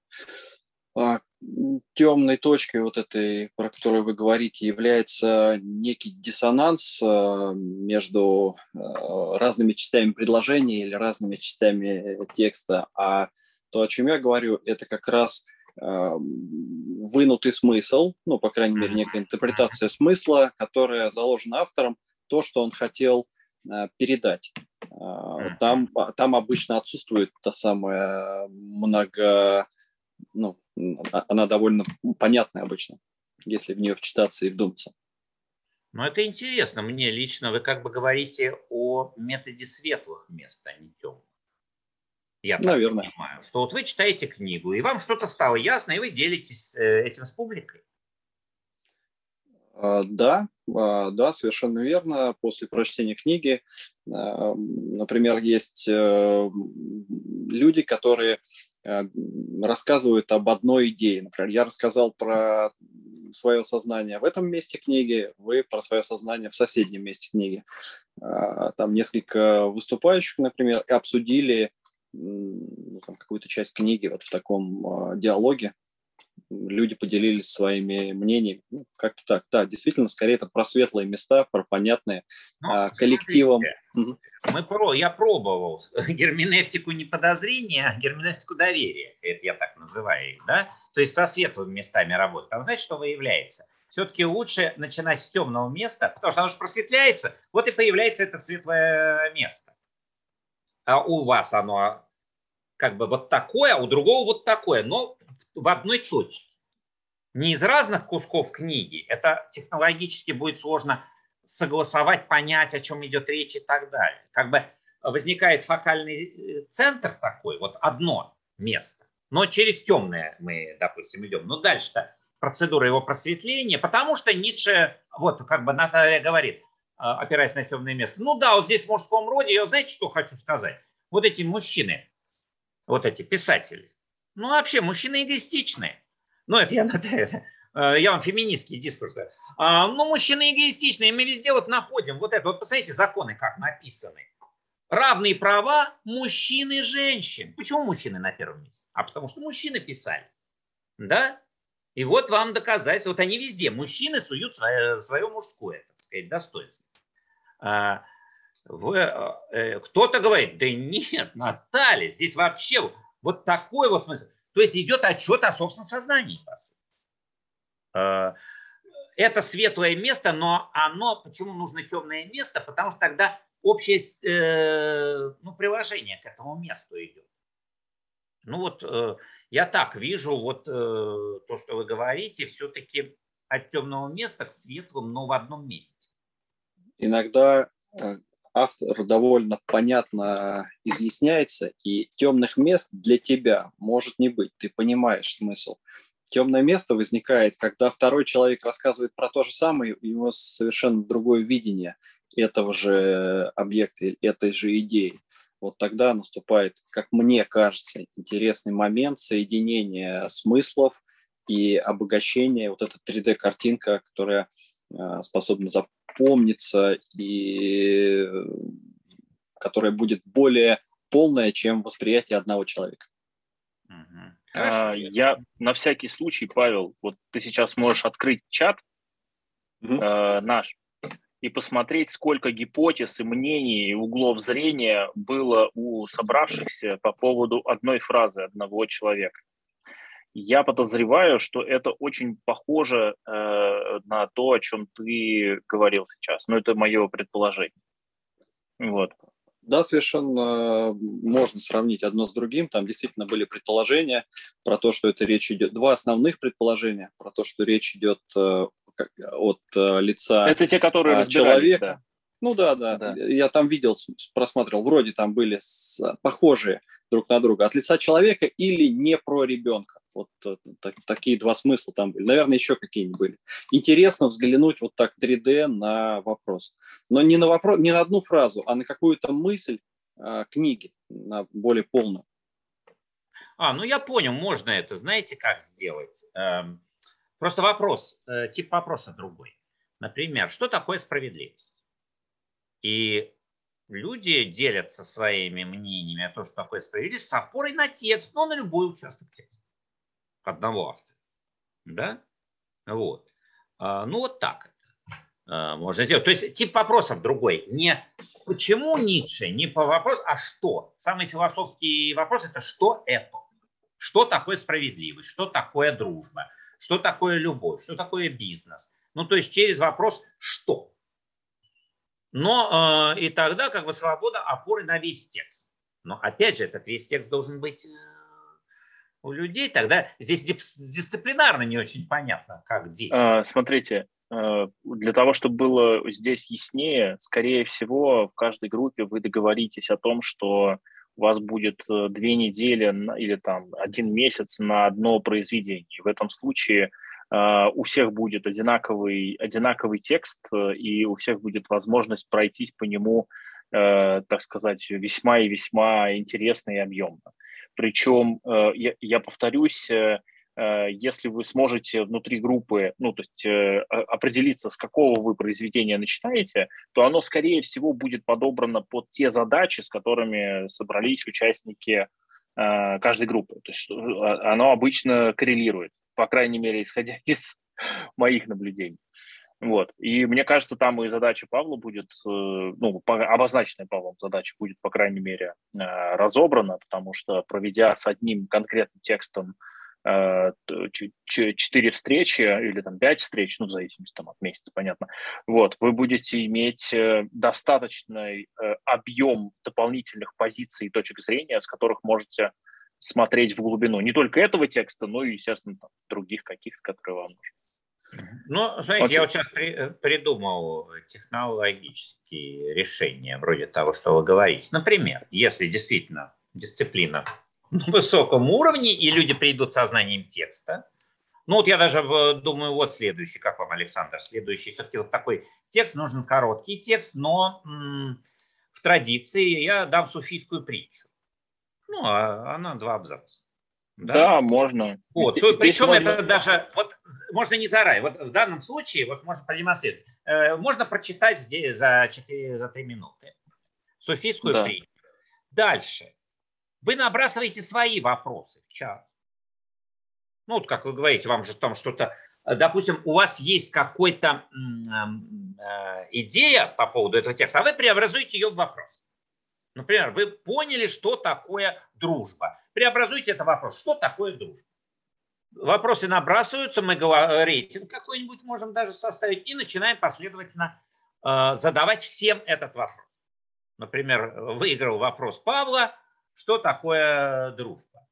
Темной точкой вот этой, про которую вы говорите, является некий диссонанс а, между а, разными частями предложения или разными частями текста. А то, о чем я говорю, это как раз вынутый смысл, ну, по крайней мере, некая интерпретация смысла, которая заложена автором, то, что он хотел передать. Там, там обычно отсутствует та самая много, ну, а, она довольно понятная обычно, если в нее вчитаться и вдуматься. Ну, это интересно. Мне лично вы как бы говорите о методе светлых мест, а не темных. Я так Наверное. понимаю, что вот вы читаете книгу, и вам что-то стало ясно, и вы делитесь э, этим с публикой. А, да, а, да, совершенно верно. После прочтения книги, например, есть э, люди, которые Э, рассказывают об одной идее. Например, я рассказал про свое сознание в этом месте книги, вы про свое сознание в соседнем месте книги. А, там несколько выступающих, например, обсудили ну, какую-то часть книги вот в таком а, диалоге люди поделились своими мнениями. Ну, как-то так. Да, действительно, скорее это про светлые места, про понятные ну, а, коллективом. Мы про, я пробовал герменевтику не подозрения, а герменевтику доверия. Это я так называю их, да? То есть со светлыми местами работать. Там знаете, что выявляется? Все-таки лучше начинать с темного места, потому что оно же просветляется, вот и появляется это светлое место. А у вас оно как бы вот такое, а у другого вот такое, но в одной точке. Не из разных кусков книги. Это технологически будет сложно согласовать, понять, о чем идет речь и так далее. Как бы возникает фокальный э, центр такой, вот одно место. Но через темное мы, допустим, идем. Но дальше-то процедура его просветления, потому что Ницше, вот как бы Наталья говорит, а, опираясь на темное место, ну да, вот здесь в мужском роде, я знаете, что хочу сказать? Вот эти мужчины, вот эти писатели, ну, вообще, мужчины эгоистичные. Ну, это я, это, э, я вам феминистский дискурс. А, ну, мужчины эгоистичные, мы везде вот находим вот это. Вот посмотрите, законы как написаны. Равные права мужчин и женщин. Почему мужчины на первом месте? А потому что мужчины писали. Да? И вот вам доказательство. Вот они везде. Мужчины суют свое, свое мужское, так сказать, достоинство. А, э, э, кто-то говорит, да нет, Наталья, здесь вообще вот такой вот смысл. То есть идет отчет о собственном сознании. Э, это светлое место, но оно, почему нужно темное место? Потому что тогда общее ну, приложение к этому месту идет. Ну вот я так вижу вот то, что вы говорите, все-таки от темного места к светлому, но в одном месте. Иногда автор довольно понятно изъясняется, и темных мест для тебя может не быть, ты понимаешь смысл. Темное место возникает, когда второй человек рассказывает про то же самое, у него совершенно другое видение этого же объекта, этой же идеи. Вот тогда наступает, как мне кажется, интересный момент соединения смыслов и обогащения, вот эта 3D-картинка, которая а, способна запомниться и которая будет более полная, чем восприятие одного человека. А, я на всякий случай, Павел, вот ты сейчас можешь открыть чат угу. э, наш, и посмотреть, сколько гипотез и мнений, и углов зрения было у собравшихся по поводу одной фразы одного человека. Я подозреваю, что это очень похоже э, на то, о чем ты говорил сейчас. Но это мое предположение. Вот. Да, совершенно можно сравнить одно с другим. Там действительно были предположения про то, что это речь идет. Два основных предположения про то, что речь идет э, от э, лица Это те, которые а, человека. Да. Ну да, да, да. Я там видел, просматривал, вроде там были похожие друг на друга. От лица человека или не про ребенка. Вот э, так, такие два смысла там были. Наверное, еще какие-нибудь были. Интересно взглянуть вот так 3D на вопрос. Но не на, вопрос, не на одну фразу, а на какую-то мысль э, книги, на более полную. А, ну я понял, можно это, знаете, как сделать? Эм, просто вопрос, э, тип вопроса другой. Например, что такое справедливость? И люди делятся своими мнениями о том, что такое справедливость, с опорой на текст, но на любой участок текста одного автора. Да? Вот. А, ну, вот так это а, можно сделать. То есть тип вопросов другой. Не почему Ницше, не по вопросу, а что. Самый философский вопрос – это что это? Что такое справедливость? Что такое дружба? Что такое любовь? Что такое бизнес? Ну, то есть через вопрос «что?». Но э, и тогда как бы свобода опоры на весь текст. Но опять же, этот весь текст должен быть э, у людей, тогда здесь дисциплинарно не очень понятно, как действовать. Смотрите, э, для того, чтобы было здесь яснее, скорее всего, в каждой группе вы договоритесь о том, что у вас будет э, две недели или там один месяц на одно произведение. В этом случае э, у всех будет одинаковый, одинаковый текст, и у всех будет возможность пройтись по нему, так сказать, весьма и весьма интересно и объемно. Причем, э, я, повторюсь, э, э, если вы сможете внутри группы, ну, то есть определиться, с какого вы произведения начинаете, то оно, скорее всего, будет подобрано под те задачи, с которыми собрались участники каждой группы. То есть оно обычно коррелирует, по крайней мере, исходя из моих наблюдений. Вот. И мне кажется, там и задача Павла будет, э, ну, обозначенная Павлом задача будет, по крайней мере, э, разобрана, потому что, проведя с одним конкретным текстом э, четыре встречи или там пять встреч, ну, в зависимости там, от месяца, понятно, вот, вы будете иметь достаточный объем дополнительных позиций и точек зрения, с которых можете смотреть в глубину не только этого текста, но и, естественно, там, других каких-то, которые вам нужны. Ну, знаете, okay. я вот сейчас при, э, придумал технологические решения, вроде того, что вы говорите. Например, если действительно дисциплина на высоком уровне, и люди придут со знанием текста, ну вот я даже думаю, вот следующий, как вам, Александр, следующий все-таки вот такой текст, нужен короткий текст, но м- в традиции я дам суфийскую притчу. Ну, а она два абзаца. Да, да можно. Вот. Здесь, Причем можно... это даже, вот можно не заранее, вот в данном случае, вот можно продемонстрировать, э, можно прочитать здесь за 4, за 3 минуты. Софийскую да. притчу. Дальше. Вы набрасываете свои вопросы в чат. Ну, вот как вы говорите, вам же там что-то, допустим, у вас есть какая-то э, идея по поводу этого текста, а вы преобразуете ее в вопрос. Например, вы поняли, что такое дружба. Преобразуйте это вопрос. Что такое дружба? Вопросы набрасываются, мы рейтинг какой-нибудь можем даже составить и начинаем последовательно э, задавать всем этот вопрос. Например, выиграл вопрос Павла, что такое дружба?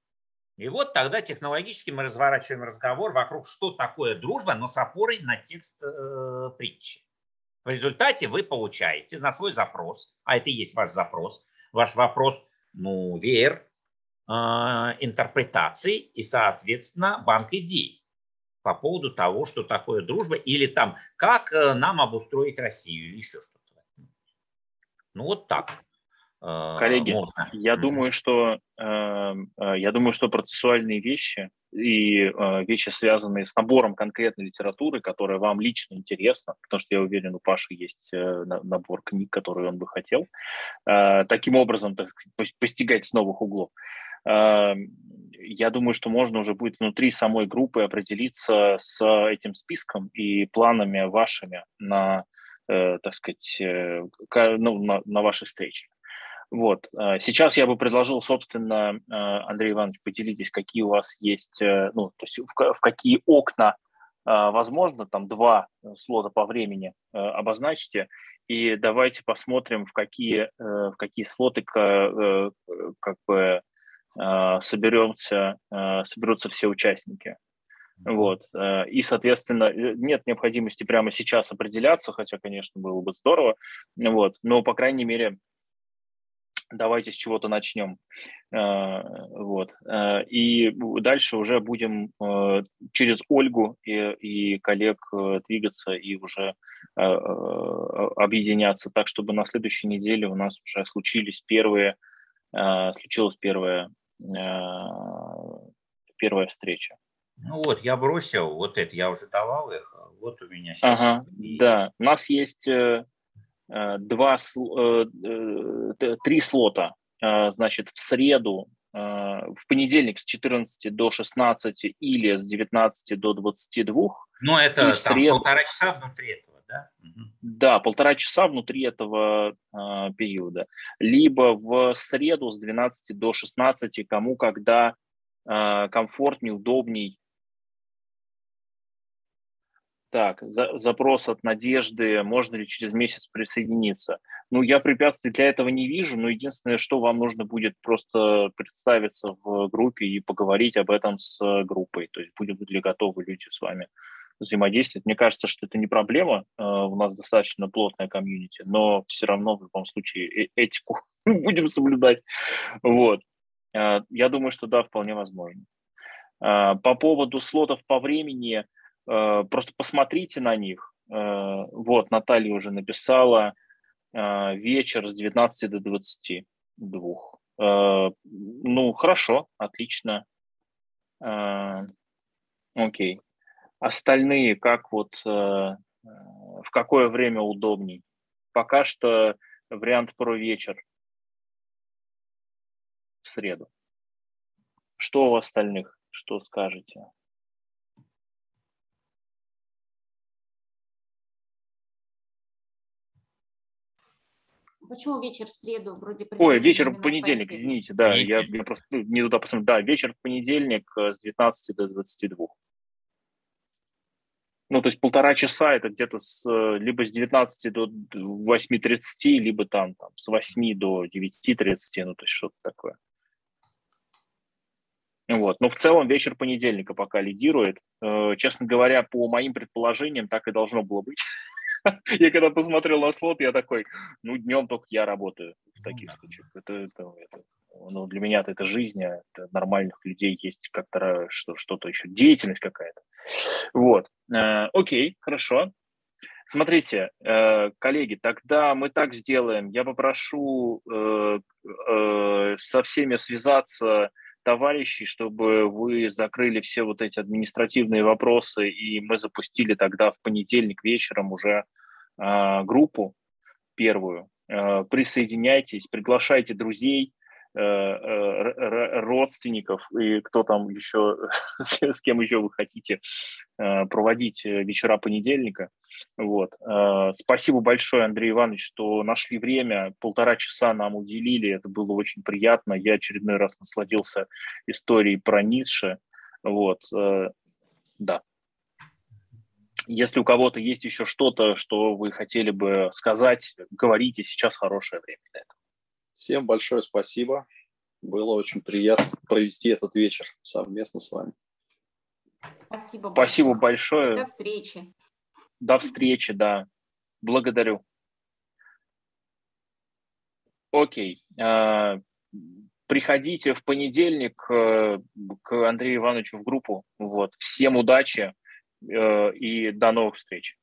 И вот тогда технологически мы разворачиваем разговор вокруг, что такое дружба, но с опорой на текст э, притчи. В результате вы получаете на свой запрос, а это и есть ваш запрос, ваш вопрос, ну, веер э, интерпретаций и, соответственно, банк идей по поводу того, что такое дружба, или там, как э, нам обустроить Россию, или еще что-то. Ну, вот так. Э, Коллеги, можно. я думаю, что э, я думаю, что процессуальные вещи и вещи, связанные с набором конкретной литературы, которая вам лично интересна, потому что я уверен, у Паши есть набор книг, которые он бы хотел, таким образом, так сказать, постигать с новых углов. Эм, я думаю, что можно уже будет внутри самой группы определиться с этим списком и планами вашими на так сказать, ну, на, на вашей встрече. Вот. Сейчас я бы предложил, собственно, Андрей Иванович, поделитесь, какие у вас есть, ну, то есть в, в какие окна возможно, там два слота по времени обозначите, и давайте посмотрим, в какие, в какие слоты как бы соберемся, соберутся все участники. Вот. Э, и, соответственно, э, нет необходимости прямо сейчас определяться, хотя, конечно, было бы здорово. Вот. Но, по крайней мере, давайте с чего-то начнем. Э, вот. И дальше уже будем через Ольгу и, и коллег двигаться и уже объединяться так, чтобы на следующей неделе у нас уже случились первые, случилась первая, первая встреча. Ну вот, я бросил, вот это, я уже давал их, а вот у меня сейчас. Ага, и... да, у нас есть э, э два, э, э, три слота, э, значит, в среду, э, в понедельник с 14 до 16 или с 19 до 22. Ну, это в среду... полтора часа внутри этого, да? Да, полтора часа внутри этого э, периода. Либо в среду с 12 до 16, кому когда э, комфортней, удобней так, за, запрос от Надежды, можно ли через месяц присоединиться. Ну, я препятствий для этого не вижу, но единственное, что вам нужно будет просто представиться в группе и поговорить об этом с группой. То есть будут ли готовы люди с вами взаимодействовать. Мне кажется, что это не проблема. Э, у нас достаточно плотная комьюнити, но все равно в любом случае э, этику будем соблюдать. Вот. Э, я думаю, что да, вполне возможно. По поводу слотов по времени – просто посмотрите на них. Вот, Наталья уже написала вечер с 19 до 22. Ну, хорошо, отлично. Окей. Остальные, как вот, в какое время удобней? Пока что вариант про вечер в среду. Что у остальных? Что скажете? Почему вечер в среду вроде Ой, вечер в понедельник, извините, да, я, я просто ну, не туда посмотрел. Да, вечер в понедельник э, с 19 до 22. Ну, то есть полтора часа это где-то с, э, либо с 19 до 8.30, либо там, там с 8 до 9.30, ну, то есть что-то такое. Вот. Но в целом вечер понедельника пока лидирует. Э, честно говоря, по моим предположениям, так и должно было быть. Я когда посмотрел на слот, я такой, ну, днем только я работаю в таких случаях. Это, это, это, ну, для меня это жизнь, а это нормальных людей есть как-то что, что-то еще, деятельность какая-то. Вот. Э, окей, хорошо. Смотрите, э, коллеги, тогда мы так сделаем. Я попрошу э, э, со всеми связаться товарищей, чтобы вы закрыли все вот эти административные вопросы, и мы запустили тогда в понедельник вечером уже э, группу первую. Э, присоединяйтесь, приглашайте друзей, родственников и кто там еще, с кем еще вы хотите э, проводить вечера понедельника. Вот. Спасибо большое, Андрей Иванович, что нашли время, полтора часа нам уделили, это было очень приятно. Я очередной раз насладился историей про Ницше. Вот. Да. Если у кого-то есть еще что-то, что вы хотели бы сказать, говорите, сейчас хорошее время для этого. Всем большое спасибо. Было очень приятно провести этот вечер совместно с вами. Спасибо, спасибо большое. До встречи. До встречи, да. Благодарю. Окей. А, приходите в понедельник э, к Андрею Ивановичу в группу. Вот. Всем удачи э, и до новых встреч.